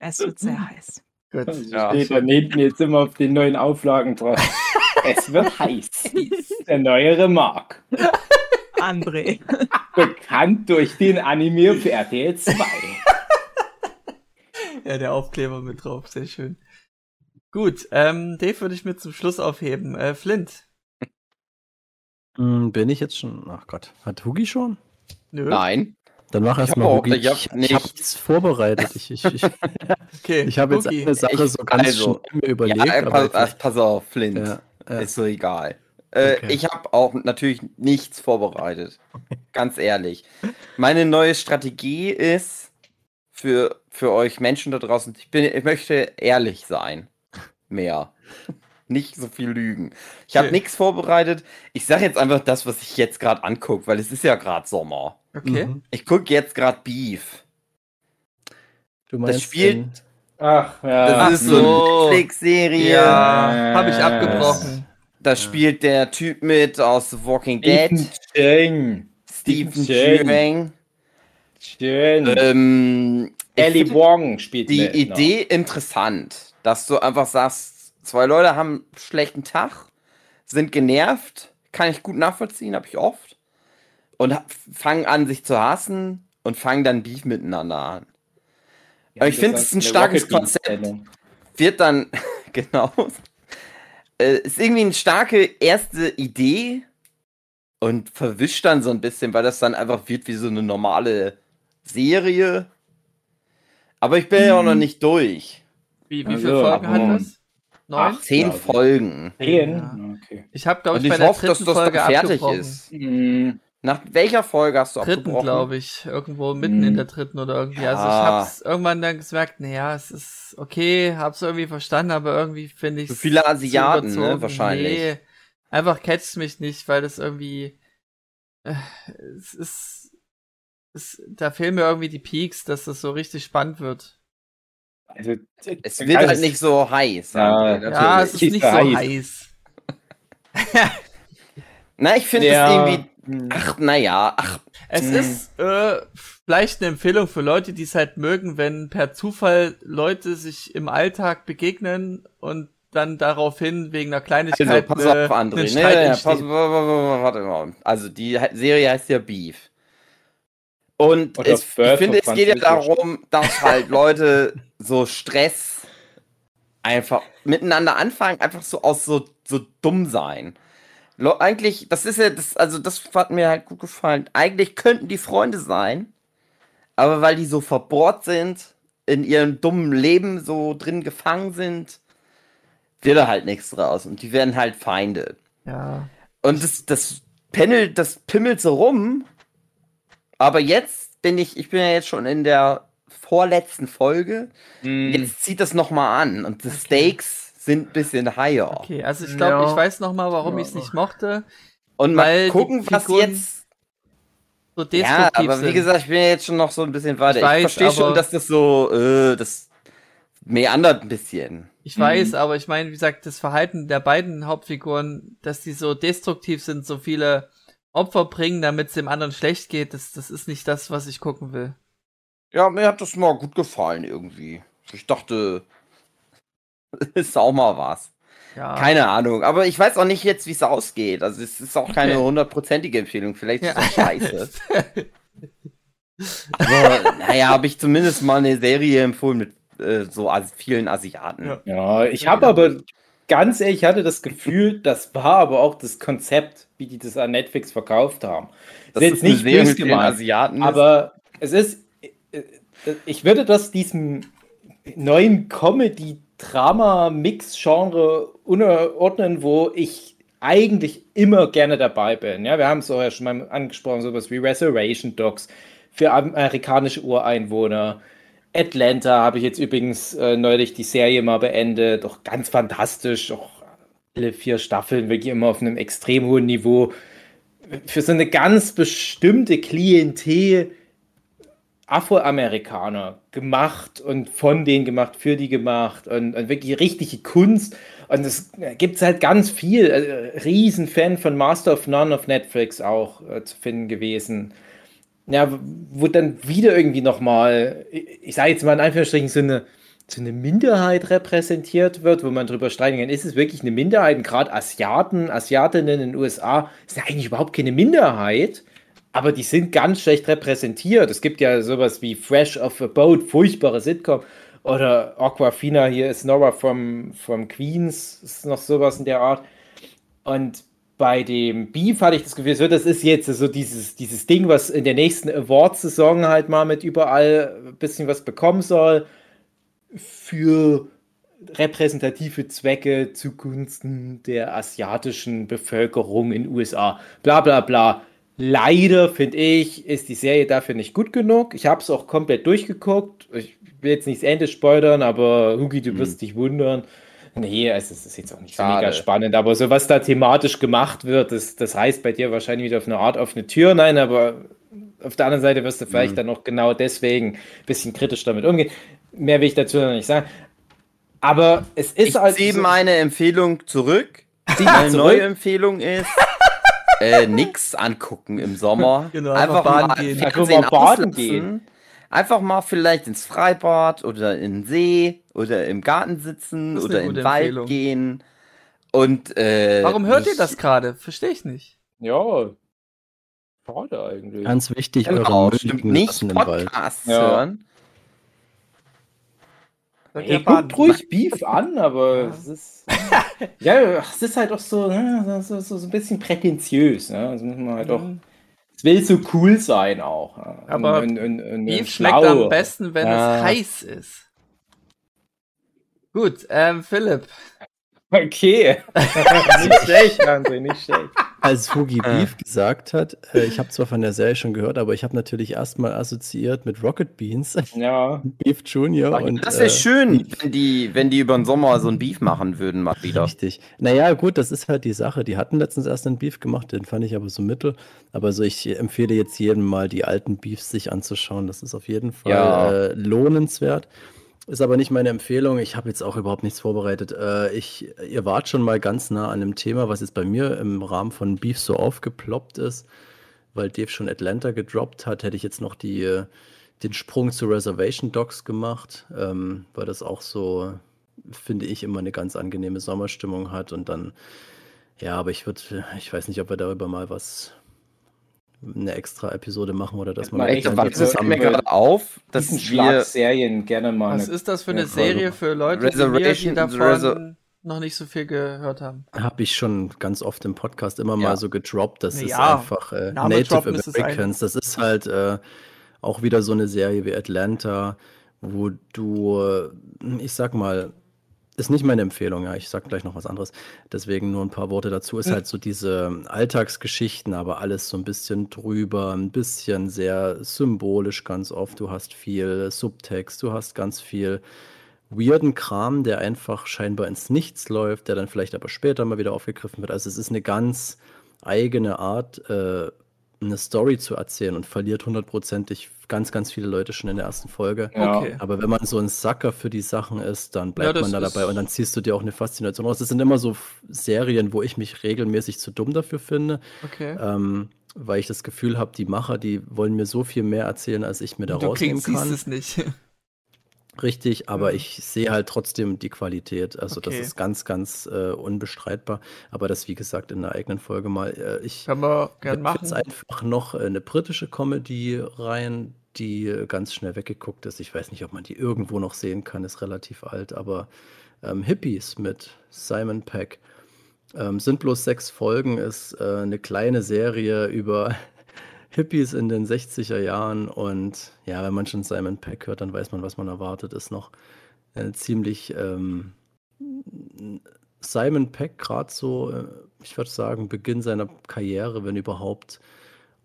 F: Es wird sehr heiß.
D: Gut.
C: Also
B: Ja.
C: steht da hinten jetzt immer auf den neuen Auflagen drauf. es wird heiß. Der neue Remark.
F: André.
C: Bekannt durch den Anime für RTL 2.
D: Ja, der Aufkleber mit drauf, sehr schön. Gut, ähm, Dave würde ich mir zum Schluss aufheben. Äh, Flint.
E: Hm, bin ich jetzt schon? Ach Gott, hat Hugi schon?
D: Nö.
B: Nein.
E: Dann mach
B: Ich
E: erst
B: hab
E: mal Hugi.
B: ich
E: habe nichts vorbereitet. Ich, ich, ich,
D: Okay.
E: ich habe jetzt eine Sache
B: Ich-
E: so ganz
B: also,
E: schnell überlegt.
B: ja, äh,
E: aber
B: pass, pass auf, Flint.
E: ja, ja.
B: Ist so egal. Äh,
E: Okay.
B: Ich habe auch natürlich nichts vorbereitet. Ganz ehrlich. Meine neue Strategie ist für, für euch Menschen da draußen, ich, bin, ich möchte ehrlich sein. Mehr. Nicht so viel lügen. Ich habe
D: Okay.
B: nichts vorbereitet. Ich sage jetzt einfach das, was ich jetzt gerade angucke, weil es ist ja gerade Sommer.
D: Okay.
E: Mhm.
B: Ich gucke jetzt gerade Beef.
E: Du meinst
B: spielt-
E: den-
C: Ach, ja.
B: Das
D: Ach
B: ist so eine Netflix-Serie.
D: Ja, habe ich abgebrochen.
B: Da spielt der Typ mit aus The Walking Dead.
C: Stephen Chang.
B: Stephen
C: Chang.
B: Chang.
C: Schön.
B: Ähm,
C: Ellie Wong spielt
B: die
C: mit?
B: Idee interessant, dass du einfach sagst, zwei Leute haben einen schlechten Tag, sind genervt, kann ich gut nachvollziehen, habe ich oft, und fangen an, sich zu hassen und fangen dann Beef miteinander an.
C: Ja,
B: ich
C: das
B: finde, es ist ein starkes Konzept. Wird dann, genau, äh, ist irgendwie eine starke erste Idee und verwischt dann so ein bisschen, weil das dann einfach wird wie so eine normale Serie. Aber ich bin ja auch noch nicht durch.
D: Wie, wie
C: Also,
D: viele Folgen hat das? Neun?
B: Zehn
C: Ja, okay.
B: Folgen.
C: Zehn?
D: Ja.
C: Okay.
D: Ich habe, glaube
B: Und
D: ich,
B: ich
D: bei der
B: hoffe, dass
D: dritten
B: das dann
D: Folge
B: fertig
D: abgebrochen.
B: ist.
C: Hm,
B: Nach welcher Folge hast du
D: Dritten,
B: abgebrochen?
D: glaube ich. Irgendwo mitten
C: Hm.
D: in der dritten oder irgendwie. Also ich
B: Ja.
D: hab's irgendwann dann gemerkt, naja, es ist okay, hab's irgendwie verstanden, aber irgendwie finde ich
B: So viele Asiaten, ne, wahrscheinlich.
D: Nee, einfach catcht mich nicht, weil das irgendwie äh, es ist es, da fehlen mir irgendwie die Peaks, dass das so richtig spannend wird.
C: also,
B: Es wird halt nicht so heiß.
C: Ja, ja,
D: Ja, es ist nicht so
C: heiß.
D: heiß.
B: Na, ich finde
C: Ja.
B: es irgendwie. Ach, naja, ach,
D: Es
C: Mhm.
D: ist äh, vielleicht eine Empfehlung für Leute, die es halt mögen, wenn per Zufall Leute sich im Alltag begegnen und dann daraufhin wegen einer Kleinigkeit
B: also pass
D: eine-
B: auf, André.
D: einen
B: Ne,
D: Streit
B: ja,
D: entsteht.
B: pass, warte mal. Also die Serie heißt ja Beef. Und es, ich finde, es geht ja darum, dass halt Leute so Stress einfach miteinander anfangen, einfach so aus so, so dumm sein. Lo- Eigentlich, das ist ja, das, also das hat mir halt gut gefallen. Eigentlich könnten die Freunde sein, aber weil die so verbohrt sind, in ihrem dummen Leben so drin gefangen sind, wird da halt nichts draus. Und die werden halt Feinde.
D: Ja.
B: Und das, das pendelt, das pimmelt so rum. Aber jetzt bin ich, ich bin ja jetzt schon in der vorletzten Folge.
C: Mm.
B: Jetzt zieht das nochmal an und die Stakes sind ein bisschen higher.
D: Okay, also ich glaube,
C: Ja.
D: ich weiß noch mal, warum ich es nicht mochte.
B: Und
D: Weil
B: mal gucken, was jetzt.
D: So
B: Ja,
D: destruktiv
B: aber wie
D: sind.
B: gesagt, ich bin ja jetzt schon noch so ein bisschen weiter.
D: Ich
B: Ich, verstehe schon,
D: aber-
B: dass das so, äh, das meandert ein bisschen.
D: Ich weiß,
C: Mhm.
D: aber ich meine, wie gesagt, das Verhalten der beiden Hauptfiguren, dass die so destruktiv sind, so viele Opfer bringen, damit es dem anderen schlecht geht, das, das ist nicht das, was ich gucken will.
B: Ja, mir hat das mal gut gefallen irgendwie. Ich dachte, ist auch mal was.
D: Ja.
B: Keine Ahnung, aber ich weiß auch nicht jetzt, wie es ausgeht. Also es ist auch keine hundertprozentige Empfehlung. Vielleicht ist
D: Ja.
B: es scheiße. Aber naja, habe ich zumindest mal eine Serie empfohlen mit äh, so as vielen Asiaten.
D: Ja.
C: Ja, ich habe aber ganz ehrlich, ich hatte das Gefühl, das war aber auch das Konzept, wie die das an Netflix verkauft haben.
B: Das
C: ist jetzt nicht böse gemeint,
B: Asiaten. ist.
C: Aber es ist, äh, ich würde das diesem neuen Comedy-Drama-Mix-Genre unterordnen, wo ich eigentlich immer gerne dabei bin. Ja, wir haben es vorher schon mal angesprochen, sowas wie Reservation Dogs für amerikanische Ureinwohner. Atlanta habe ich jetzt übrigens äh, neulich die Serie mal beendet. Doch ganz fantastisch. Auch alle vier Staffeln wirklich immer auf einem extrem hohen Niveau. Für so eine ganz bestimmte Klientel Afroamerikaner gemacht und von denen gemacht, für die gemacht und, und wirklich richtige Kunst. Und es gibt halt ganz viel. Also, Riesenfan von Master of None auf Netflix auch äh, zu finden gewesen. Ja, wo dann wieder irgendwie nochmal, ich sage jetzt mal in Anführungsstrichen, so eine, so eine Minderheit repräsentiert wird, wo man drüber streiten kann, ist es wirklich eine Minderheit? Und gerade Asiaten, Asiatinnen in den USA ist ja eigentlich überhaupt keine Minderheit. Aber die sind ganz schlecht repräsentiert. Es gibt ja sowas wie Fresh off a Boat, furchtbare Sitcom. Oder Aquafina, hier ist Nora from, from Queens, ist noch sowas in der Art. Und bei dem Beef hatte ich das Gefühl, so, das ist jetzt so dieses, dieses Ding, was in der nächsten Award-Saison halt mal mit überall ein bisschen was bekommen soll. Für repräsentative Zwecke zugunsten der asiatischen Bevölkerung in USA. Bla bla bla. Leider finde ich, ist die Serie dafür nicht gut genug. Ich habe es auch komplett durchgeguckt. Ich will jetzt nicht das Ende spoilern, aber Hugi, du wirst dich wundern. Nee, es ist, es ist jetzt auch nicht so mega spannend, aber so was da thematisch gemacht wird, das, das heißt bei dir wahrscheinlich wieder auf eine Art offene Tür. Nein, aber auf der anderen Seite wirst du vielleicht dann auch genau deswegen ein bisschen kritisch damit umgehen. Mehr will ich dazu noch nicht sagen. Aber es ist
B: ich
C: halt.
B: ziehe
C: so-
B: meine Empfehlung zurück.
C: Zieh
B: Meine
C: zurück.
B: neue Empfehlung ist, äh, nix angucken im Sommer.
D: Genau, einfach baden gehen.
C: Einfach
B: Fernsehen
C: mal baden gehen.
B: Einfach mal vielleicht ins Freibad oder in den See oder im Garten sitzen oder in den Wald
D: Empfehlung.
B: gehen. Und äh,
D: Warum hört ihr das gerade? Verstehe ich nicht.
C: Ja. Schade eigentlich.
E: Ganz wichtig,
B: Genau,
E: eure
B: stimmt nicht
E: lassen im Wald.
B: Podcasts
C: Ja.
B: hören.
C: Ey, guckt ruhig Beef an, aber es ist. ja, es ist halt auch so, ne, so, so, so ein bisschen prätentiös. Ne? Das muss man halt auch. Es will so cool sein auch.
D: Aber
C: und, und, und,
D: Beef schmeckt am besten, wenn
C: Ja.
D: es heiß ist. Gut, ähm, Philipp.
C: Okay. nicht schlecht, André, nicht schlecht.
E: Als Hugi
B: Äh.
E: Beef gesagt hat, äh, ich habe zwar von der Serie schon gehört, aber ich habe natürlich erstmal assoziiert mit Rocket Beans,
C: Ja.
E: Beef Junior. und,
B: Das wäre
E: äh,
B: schön, wenn die, wenn die über den Sommer so ein Beef machen würden, mal wieder.
E: Richtig. Naja, gut, das ist halt die Sache. Die hatten letztens erst einen Beef gemacht, den fand ich aber so mittel. Aber so, ich empfehle jetzt jedem mal, die alten Beefs sich anzuschauen. Das ist auf jeden Fall
B: Ja.
E: äh, lohnenswert. Ist aber nicht meine Empfehlung. Ich habe jetzt auch überhaupt nichts vorbereitet. Äh, ich, ihr wart schon mal ganz nah an einem Thema, was jetzt bei mir im Rahmen von Beef so aufgeploppt ist, weil Dave schon Atlanta gedroppt hat, hätte ich jetzt noch die, äh, den Sprung zu Reservation Dogs gemacht, ähm, weil das auch so, finde ich, immer eine ganz angenehme Sommerstimmung hat. Und dann, ja, aber ich würde, ich weiß nicht, ob wir darüber mal was, eine extra Episode machen oder dass man
C: Mal
E: mal
C: echt das
B: ist mir gerade auf, dass wir
C: Schlagserien gerne mal.
D: Was ist das für eine Serie für Leute, wie wir, die
B: Reservation-
D: davon
B: Reser-
D: noch nicht so viel gehört haben?
E: Habe ich schon ganz oft im Podcast immer
B: Ja.
E: mal so gedroppt. Das
D: Na
E: ist
D: ja,
E: einfach äh, Native
D: droppen ist das.
E: Americans. Ist halt äh, auch wieder so eine Serie wie Atlanta, wo du, ich sag mal, ist nicht meine Empfehlung, ja. Ich sag gleich noch was anderes. Deswegen nur ein paar Worte dazu. Ist halt so diese Alltagsgeschichten, aber alles so ein bisschen drüber, ein bisschen sehr symbolisch ganz oft. Du hast viel Subtext, du hast ganz viel weirden Kram, der einfach scheinbar ins Nichts läuft, der dann vielleicht aber später mal wieder aufgegriffen wird. Also es ist eine ganz eigene Art, äh, eine Story zu erzählen und verliert hundertprozentig ganz, ganz viele Leute schon in der ersten Folge.
C: Ja.
D: Okay.
E: Aber wenn man so ein Sacker für die Sachen ist, dann bleibt
D: Ja,
E: man da dabei und dann ziehst du dir auch eine Faszination raus. Das sind immer so Serien, wo ich mich regelmäßig zu dumm dafür finde,
D: Okay.
E: ähm, weil ich das Gefühl habe, die Macher, die wollen mir so viel mehr erzählen, als ich mir da
D: du
E: rausnehmen kann.
D: es nicht.
E: Richtig, aber
D: Ja.
E: ich sehe halt trotzdem die Qualität. Also das
D: Okay.
E: ist ganz, ganz äh, unbestreitbar. Aber das, wie gesagt, in der eigenen Folge mal. Äh, ich
D: Kann man gern machen.
E: einfach noch äh, eine britische Comedy rein, die äh, ganz schnell weggeguckt ist. Ich weiß nicht, ob man die irgendwo noch sehen kann, ist relativ alt, aber ähm, Hippies mit Simon Peck. Ähm, sind bloß sechs Folgen, ist äh, eine kleine Serie über Hippies in den 60er Jahren und ja, wenn man schon Simon Peck hört, dann weiß man, was man erwartet. Ist noch äh, ziemlich ähm, Simon Peck gerade so, äh, ich würde sagen, Beginn seiner Karriere, wenn überhaupt.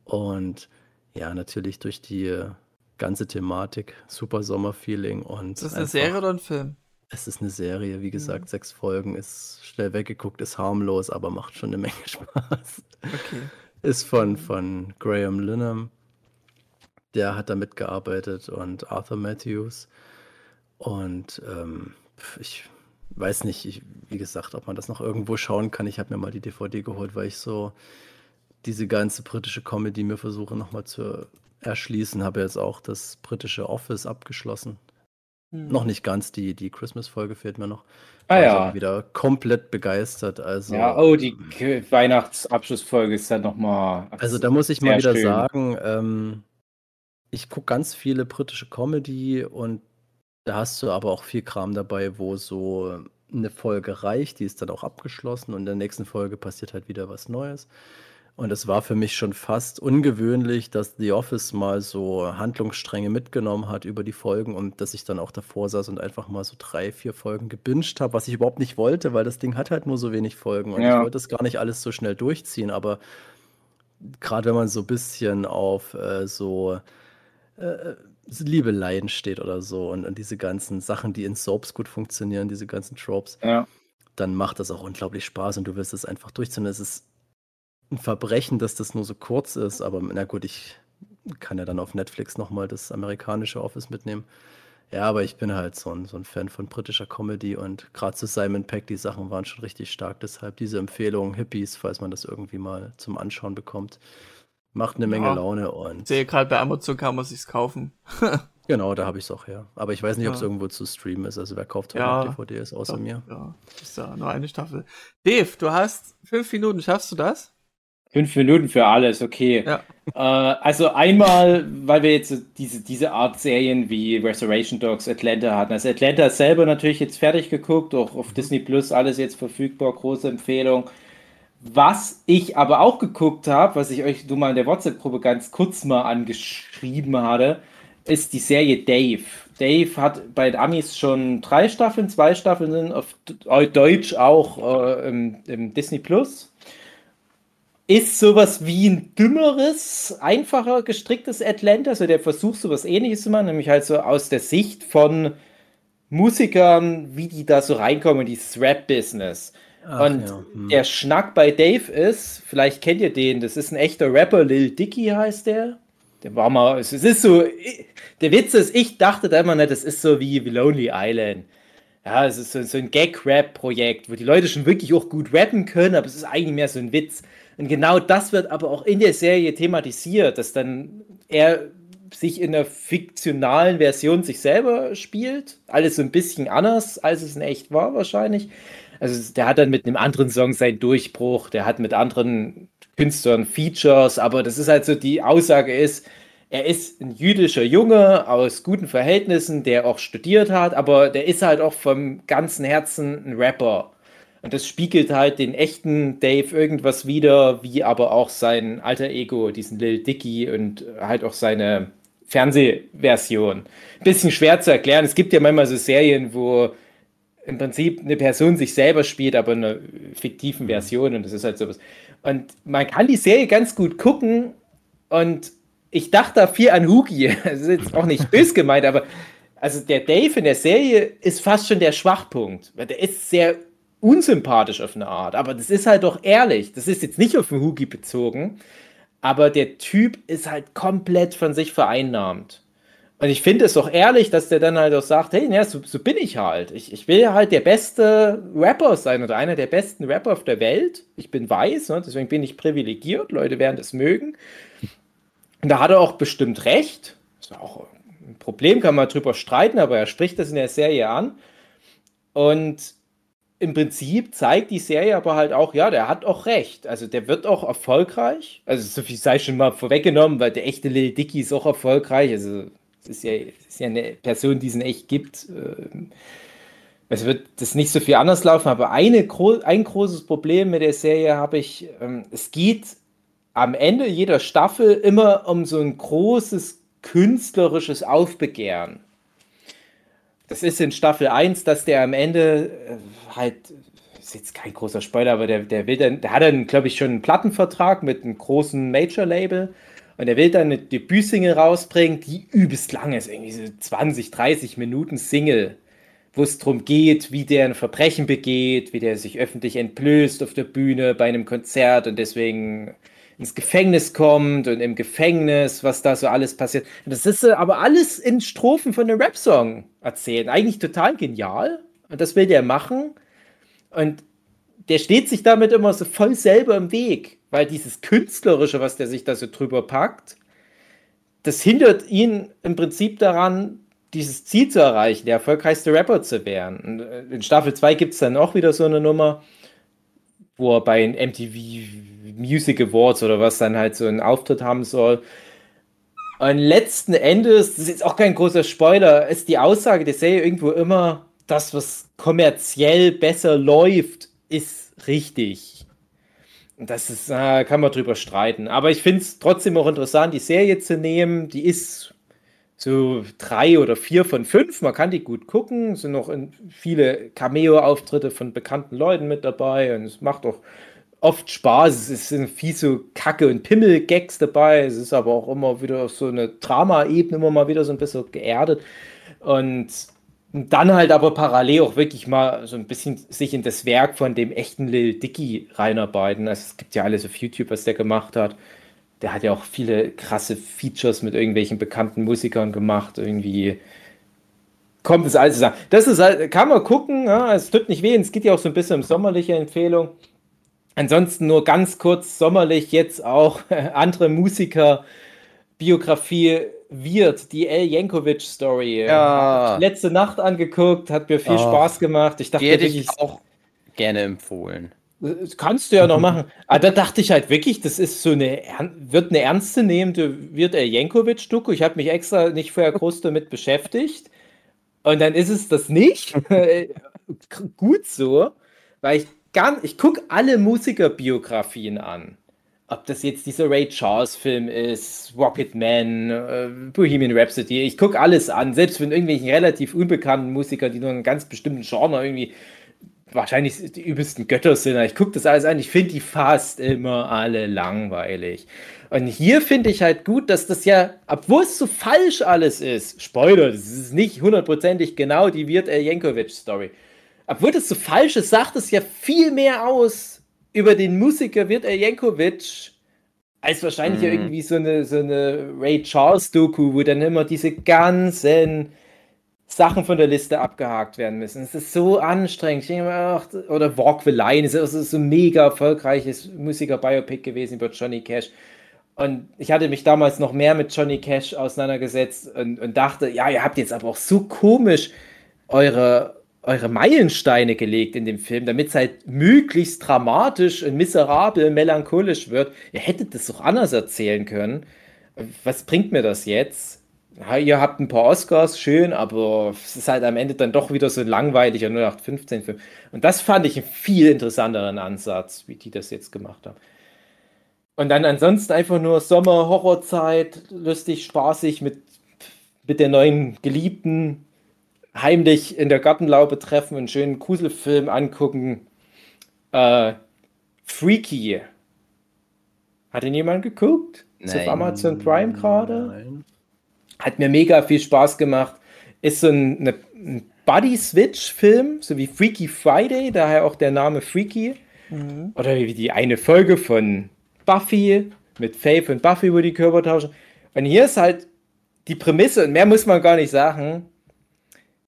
E: Und ja, natürlich durch die äh, ganze Thematik, super Sommerfeeling und
D: Ist das eine
E: einfach-
D: Serie oder ein Film?
E: es ist eine Serie, wie gesagt,
D: Mhm.
E: sechs Folgen, ist schnell weggeguckt, ist harmlos, aber macht schon eine Menge Spaß.
D: Okay.
E: Ist von, von Graham Linnam. Der hat da mitgearbeitet und Arthur Matthews. Und ähm, ich weiß nicht, ich, wie gesagt, ob man das noch irgendwo schauen kann. Ich habe mir mal die DVD geholt, weil ich so diese ganze britische Comedy mir versuche nochmal zu erschließen. Habe jetzt auch das britische Office abgeschlossen.
D: Hm.
E: Noch nicht ganz, die, die Christmas-Folge fehlt mir noch.
C: Ah
E: ich
C: ja.
E: auch wieder komplett begeistert. Also,
C: Ja, oh, die Weihnachtsabschlussfolge ist dann nochmal.
E: also da muss ich mal wieder
C: schön.
E: sagen, ähm, ich gucke ganz viele britische Comedy und da hast du aber auch viel Kram dabei, wo so eine Folge reicht, die ist dann auch abgeschlossen und in der nächsten Folge passiert halt wieder was Neues. Und es war für mich schon fast ungewöhnlich, dass The Office mal so Handlungsstränge mitgenommen hat über die Folgen und dass ich dann auch davor saß und einfach mal so drei, vier Folgen gebinged habe, was ich überhaupt nicht wollte, weil das Ding hat halt nur so wenig Folgen und
C: Ja.
E: ich wollte das gar nicht alles so schnell durchziehen, aber gerade wenn man so ein bisschen auf äh, so äh, Liebeleien steht oder so und, und diese ganzen Sachen, die in Soaps gut funktionieren, diese ganzen Tropes,
C: Ja.
E: dann macht das auch unglaublich Spaß und du willst es einfach durchziehen. Es ist ein Verbrechen, dass das nur so kurz ist, aber na gut, ich kann ja dann auf Netflix nochmal das amerikanische Office mitnehmen. Ja, aber ich bin halt so ein, so ein Fan von britischer Comedy und gerade zu Simon Peck, die Sachen waren schon richtig stark. Deshalb diese Empfehlung, Hippies, falls man das irgendwie mal zum Anschauen bekommt, macht eine Menge
D: Ja.
E: Laune
D: Ich
E: und
D: sehe gerade bei Amazon kann man sich's kaufen.
E: genau, da habe ich es auch her. Aber ich weiß nicht, ob es
D: Ja.
E: irgendwo zu streamen ist. Also wer kauft heute
D: Ja.
E: noch DVDs außer mir?
D: Ja, ist ja nur eine Staffel. Dave, du hast fünf Minuten, schaffst du das?
C: Fünf Minuten für alles, okay.
D: Ja.
C: Äh, also einmal, weil wir jetzt diese, diese Art Serien wie Restoration Dogs, Atlanta hatten. Also Atlanta ist selber natürlich jetzt fertig geguckt, auch auf Disney Plus, alles jetzt verfügbar, große Empfehlung. Was ich aber auch geguckt habe, was ich euch nur mal in der WhatsApp-Gruppe ganz kurz mal angeschrieben hatte, ist die Serie Dave. Dave hat bei den Amis schon drei Staffeln, zwei Staffeln sind auf Deutsch auch äh, im, im Disney Plus ist sowas wie ein dümmeres, einfacher gestricktes Atlanta. Also der versucht sowas ähnliches zu machen, nämlich halt so aus der Sicht von Musikern, wie die da so reinkommen in dieses Rap-Business. Und
E: ja, hm.
C: der Schnack bei Dave ist, vielleicht kennt ihr den, das ist ein echter Rapper, Lil Dicky heißt der. Der war mal, es ist so, der Witz ist, ich dachte da immer nicht, das ist so wie Lonely Island. Ja, es ist so, so ein Gag-Rap-Projekt, wo die Leute schon wirklich auch gut rappen können, aber es ist eigentlich mehr so ein Witz. Und genau das wird aber auch in der Serie thematisiert, dass dann er sich in einer fiktionalen Version sich selber spielt. Alles so ein bisschen anders, als es in echt war, wahrscheinlich. Also der hat dann mit einem anderen Song seinen Durchbruch, der hat mit anderen Künstlern Features, aber das ist halt so, die Aussage ist, er ist ein jüdischer Junge aus guten Verhältnissen, der auch studiert hat, aber der ist halt auch vom ganzen Herzen ein Rapper. Und das spiegelt halt den echten Dave irgendwas wieder, wie aber auch sein alter Ego, diesen Lil Dicky und halt auch seine Fernsehversion. Bisschen schwer zu erklären. Es gibt ja manchmal so Serien, wo im Prinzip eine Person sich selber spielt, aber in einer fiktiven Version und das ist halt sowas. Und man kann die Serie ganz gut gucken und ich dachte da viel an Hugi. Das ist jetzt auch nicht böse gemeint, aber also der Dave in der Serie ist fast schon der Schwachpunkt. Der ist sehr unsympathisch auf eine Art, aber das ist halt doch ehrlich. Das ist jetzt nicht auf den Hugi bezogen, aber der Typ ist halt komplett von sich vereinnahmt. Und ich finde es doch ehrlich, dass der dann halt auch sagt, hey, ja, so, so, bin ich halt. Ich, ich will halt der beste Rapper sein oder einer der besten Rapper auf der Welt. Ich bin weiß, ne, deswegen bin ich privilegiert. Leute werden das mögen. Und da hat er auch bestimmt recht. Ist auch ein Problem, kann man drüber streiten, aber er spricht das in der Serie an. Und im Prinzip zeigt die Serie aber halt auch, ja, der hat auch recht. Also der wird auch erfolgreich. Also so viel sei schon mal vorweggenommen, weil der echte Lil Dicky ist auch erfolgreich. Also es ist ja, ist ja eine Person, die es in echt gibt. Ähm, es wird das nicht so viel anders laufen, aber eine, ein großes Problem mit der Serie habe ich, ähm, es geht am Ende jeder Staffel immer um so ein großes künstlerisches Aufbegehren. Das ist in Staffel 1, dass der am Ende äh, halt, ist jetzt kein großer Spoiler, aber der, der will dann, der hat dann, glaube ich, schon einen Plattenvertrag mit einem großen Major-Label und er will dann eine Debütsingle rausbringen, die übelst lang ist, irgendwie so 20, 30 Minuten Single, wo es darum geht, wie der ein Verbrechen begeht, wie der sich öffentlich entblößt auf der Bühne bei einem Konzert und deswegen ins Gefängnis kommt und im Gefängnis, was da so alles passiert. Das ist aber alles in Strophen von einem Rap-Song erzählt. Eigentlich total genial. Und das will der machen. Und der steht sich damit immer so voll selber im Weg weil dieses Künstlerische, was der sich da so drüber packt, das hindert ihn im Prinzip daran, dieses Ziel zu erreichen, der erfolgreichste Rapper zu werden. Und äh, in Staffel 2 gibt es dann auch wieder so eine Nummer, wo er bei den MTV Music Awards oder was dann halt so einen Auftritt haben soll. Und letzten Endes, das ist jetzt auch kein großer Spoiler, ist die Aussage der Serie irgendwo immer, das, was kommerziell besser läuft, ist richtig. Das ist, äh, kann man drüber streiten. Aber ich finde es trotzdem auch interessant, die Serie zu nehmen. Die ist so drei oder vier von fünf. Man kann die gut gucken. Es sind noch viele Cameo-Auftritte von bekannten Leuten mit dabei. Und es macht auch oft Spaß. Es sind viel so Kacke- und Pimmel-Gags dabei. Es ist aber auch immer wieder auf so eine Drama-Ebene immer mal wieder so ein bisschen geerdet. Und dann halt aber parallel auch wirklich mal so ein bisschen sich in das Werk von dem echten Lil Dicky reinarbeiten. Also es gibt ja alles auf YouTube, was der gemacht hat. Der hat ja auch viele krasse Features mit irgendwelchen bekannten Musikern gemacht. Irgendwie kommt es alles zusammen. Das ist halt, kann man gucken, ja, es tut nicht weh. Es geht ja auch so ein bisschen um sommerliche Empfehlung. Ansonsten nur ganz kurz sommerlich jetzt auch andere Musiker Biografie wird, die El Jankovic Story.
B: Ja.
C: Letzte Nacht angeguckt, hat mir viel oh. Spaß gemacht. Ich dachte,
B: hätte ich auch gerne empfohlen.
C: Das kannst du ja noch machen. Aber da dachte ich halt wirklich, das ist so eine, wird eine ernstzunehmende, wird El Jankovic-Doku. Ich habe mich extra nicht vorher groß damit beschäftigt. Und dann ist es das nicht. Gut so, weil ich gar, ich gucke alle Musikerbiografien an ob das jetzt dieser Ray Charles Film ist, Rocket Man, äh, Bohemian Rhapsody, ich gucke alles an, selbst von irgendwelchen relativ unbekannten Musikern, die nur einen ganz bestimmten Genre irgendwie wahrscheinlich die übelsten Götter sind. Ich gucke das alles an, ich finde die fast immer alle langweilig. Und hier finde ich halt gut, dass das ja, obwohl es so falsch alles ist, Spoiler, das ist nicht hundertprozentig genau die Wirt Jankovic Story, obwohl das so falsch ist, sagt es ja viel mehr aus über den Musiker wird Jankovic als wahrscheinlich mhm. irgendwie so eine, so eine Ray Charles-Doku, wo dann immer diese ganzen Sachen von der Liste abgehakt werden müssen. Es ist so anstrengend. Ich denke mir, ach, oder Walk the Line ist also so ein mega erfolgreiches Musiker-Biopic gewesen über Johnny Cash. Und ich hatte mich damals noch mehr mit Johnny Cash auseinandergesetzt und, und dachte, ja, ihr habt jetzt aber auch so komisch eure, eure Meilensteine gelegt in dem Film, damit es halt möglichst dramatisch und miserabel, melancholisch wird. Ihr hättet das doch anders erzählen können. Was bringt mir das jetzt? Ja, ihr habt ein paar Oscars, schön, aber es ist halt am Ende dann doch wieder so ein langweiliger 0815-Film. Und das fand ich einen viel interessanteren Ansatz, wie die das jetzt gemacht haben. Und dann ansonsten einfach nur Sommer, Horrorzeit, lustig, spaßig mit, mit der neuen Geliebten, heimlich in der Gartenlaube treffen, einen schönen Gruselfilm angucken. Äh, Freaky. Hat ihn jemand geguckt? Ist auf
B: Nein.
C: Amazon Prime gerade?
E: Nein.
C: Hat mir mega viel Spaß gemacht. Ist so ein, eine, ein Body-Switch-Film, so wie Freaky Friday, daher auch der Name Freaky. Oder wie die eine Folge von Buffy mit Faith und Buffy, wo die Körper tauschen. Und hier ist halt die Prämisse, und mehr muss man gar nicht sagen,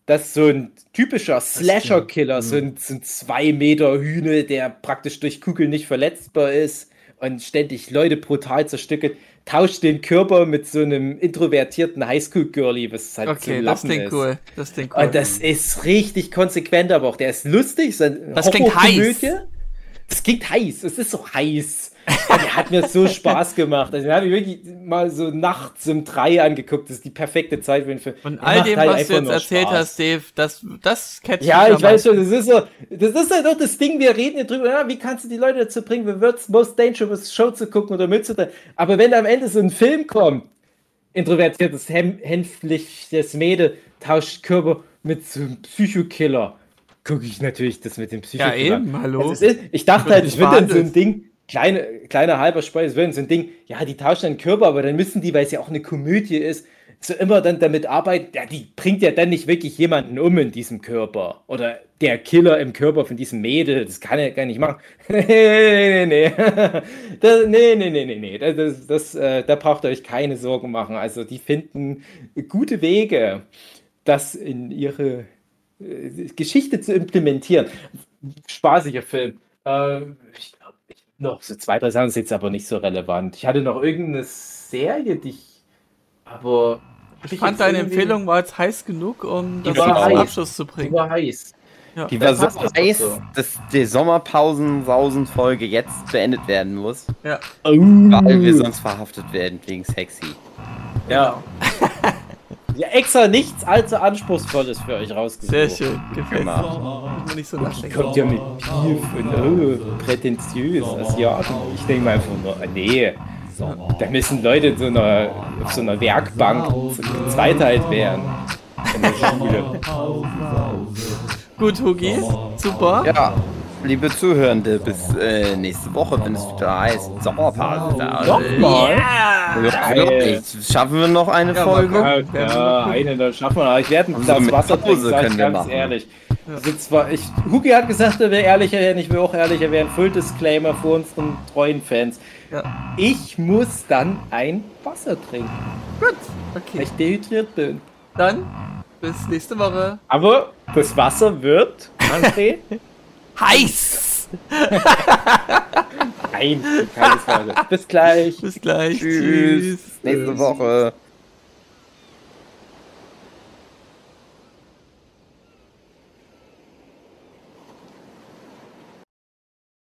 C: dass so ein typischer Slasher-Killer, so ein, so ein zwei Meter Hühne, der praktisch durch Kugeln nicht verletzbar ist und ständig Leute brutal zerstückelt, tauscht den Körper mit so einem introvertierten Highschool-Girlie, was halt so
D: Okay,
C: ein
D: das klingt
C: ist.
D: cool. Das klingt cool.
C: Und das ist richtig konsequent, aber auch der ist lustig. So
D: Das klingt
C: Horrorkomödie. Das klingt heiß. Es ist so heiß. Und der hat mir so Spaß gemacht. Also, den habe ich wirklich mal so nachts um drei angeguckt. Das ist die perfekte Zeit für den Film.
D: Von
C: Der
D: all dem,
C: halt
D: was du jetzt erzählt
C: Spaß.
D: hast, Dave, das, das catcht
C: Ja, ich weiß schon, das ist so, das ist halt auch das Ding, wir reden hier drüber, ja, wie kannst du die Leute dazu bringen, The World's Most Dangerous Show zu gucken oder mitzuteilen. Aber wenn am Ende so ein Film kommt, introvertiertes, hänfliches Mädel tauscht Körper mit so einem Psychokiller, gucke ich natürlich das mit dem
D: Ja,
C: Psychokiller.
D: eben, hallo.
C: Also ist, ich dachte halt, es wird dann so ein. Ding, kleine, kleiner halber dann so ein Ding, ja, die tauschen einen Körper, aber dann müssen die, weil es ja auch eine Komödie ist, so immer dann damit arbeiten, ja, die bringt ja dann nicht wirklich jemanden um in diesem Körper. Oder der Killer im Körper von diesem Mädel, das kann er gar nicht machen. nee, nee, nee. Das, nee, nee, nee, nee, nee. Das, das, das, äh, da braucht ihr euch keine Sorgen machen. Also die finden gute Wege, das in ihre äh, Geschichte zu implementieren. Spaßiger Film. Äh, ich noch so zwei, drei Sachen sind jetzt aber nicht so relevant. Ich hatte noch irgendeine Serie, die ich. Aber.
D: Ich fand deine Empfehlung war jetzt heiß genug, um
C: Die
D: das zum
C: heiß.
D: Abschluss zu
C: Die
D: bringen.
C: war heiß.
D: Ja.
B: Die war so heiß,
C: so.
B: dass die Sommerpausen-Sausen-Folge jetzt beendet werden muss,
D: Ja.
B: weil wir sonst verhaftet werden wegen sexy.
C: Ja. ja. Extra nichts allzu Anspruchsvolles für euch rausgesucht.
D: Sehr schön. Gefällt mir. Muss man nicht so nachdenken.
C: Kommt ja mit Pief und oh, prätentiös, Asiaten. Ich denke mal einfach nur, ah, nee. Da müssen Leute so einer, auf so einer Werkbank zu zweiteilt werden. Der Schule.
D: Gut, Hugi. Super.
B: Ja, liebe Zuhörende, bis äh, nächste Woche, wenn es wieder heißt Sommerpause.
C: Nochmal?
B: Ja, schaffen wir noch eine
D: Ja,
B: Folge.
D: gucken.
C: Ja, eine, da schaffen wir noch. Ich werde ein
B: Also
C: Glas
B: mit
C: Wasser trinken, sag ich ganz
B: machen.
C: ehrlich. Also zwar, ich, Hugi hat gesagt, er wäre ehrlicher werden, ich will auch ehrlicher werden. Full Disclaimer für unseren treuen Fans.
D: Ja.
C: Ich muss dann ein Wasser trinken, weil
D: Okay.
C: ich dehydriert bin.
D: Dann bis nächste Woche.
C: Aber das Wasser wird, André,
D: Heiß!
C: Nein, keine Frage. Bis gleich.
D: Bis gleich.
B: Tschüss. Nächste Woche.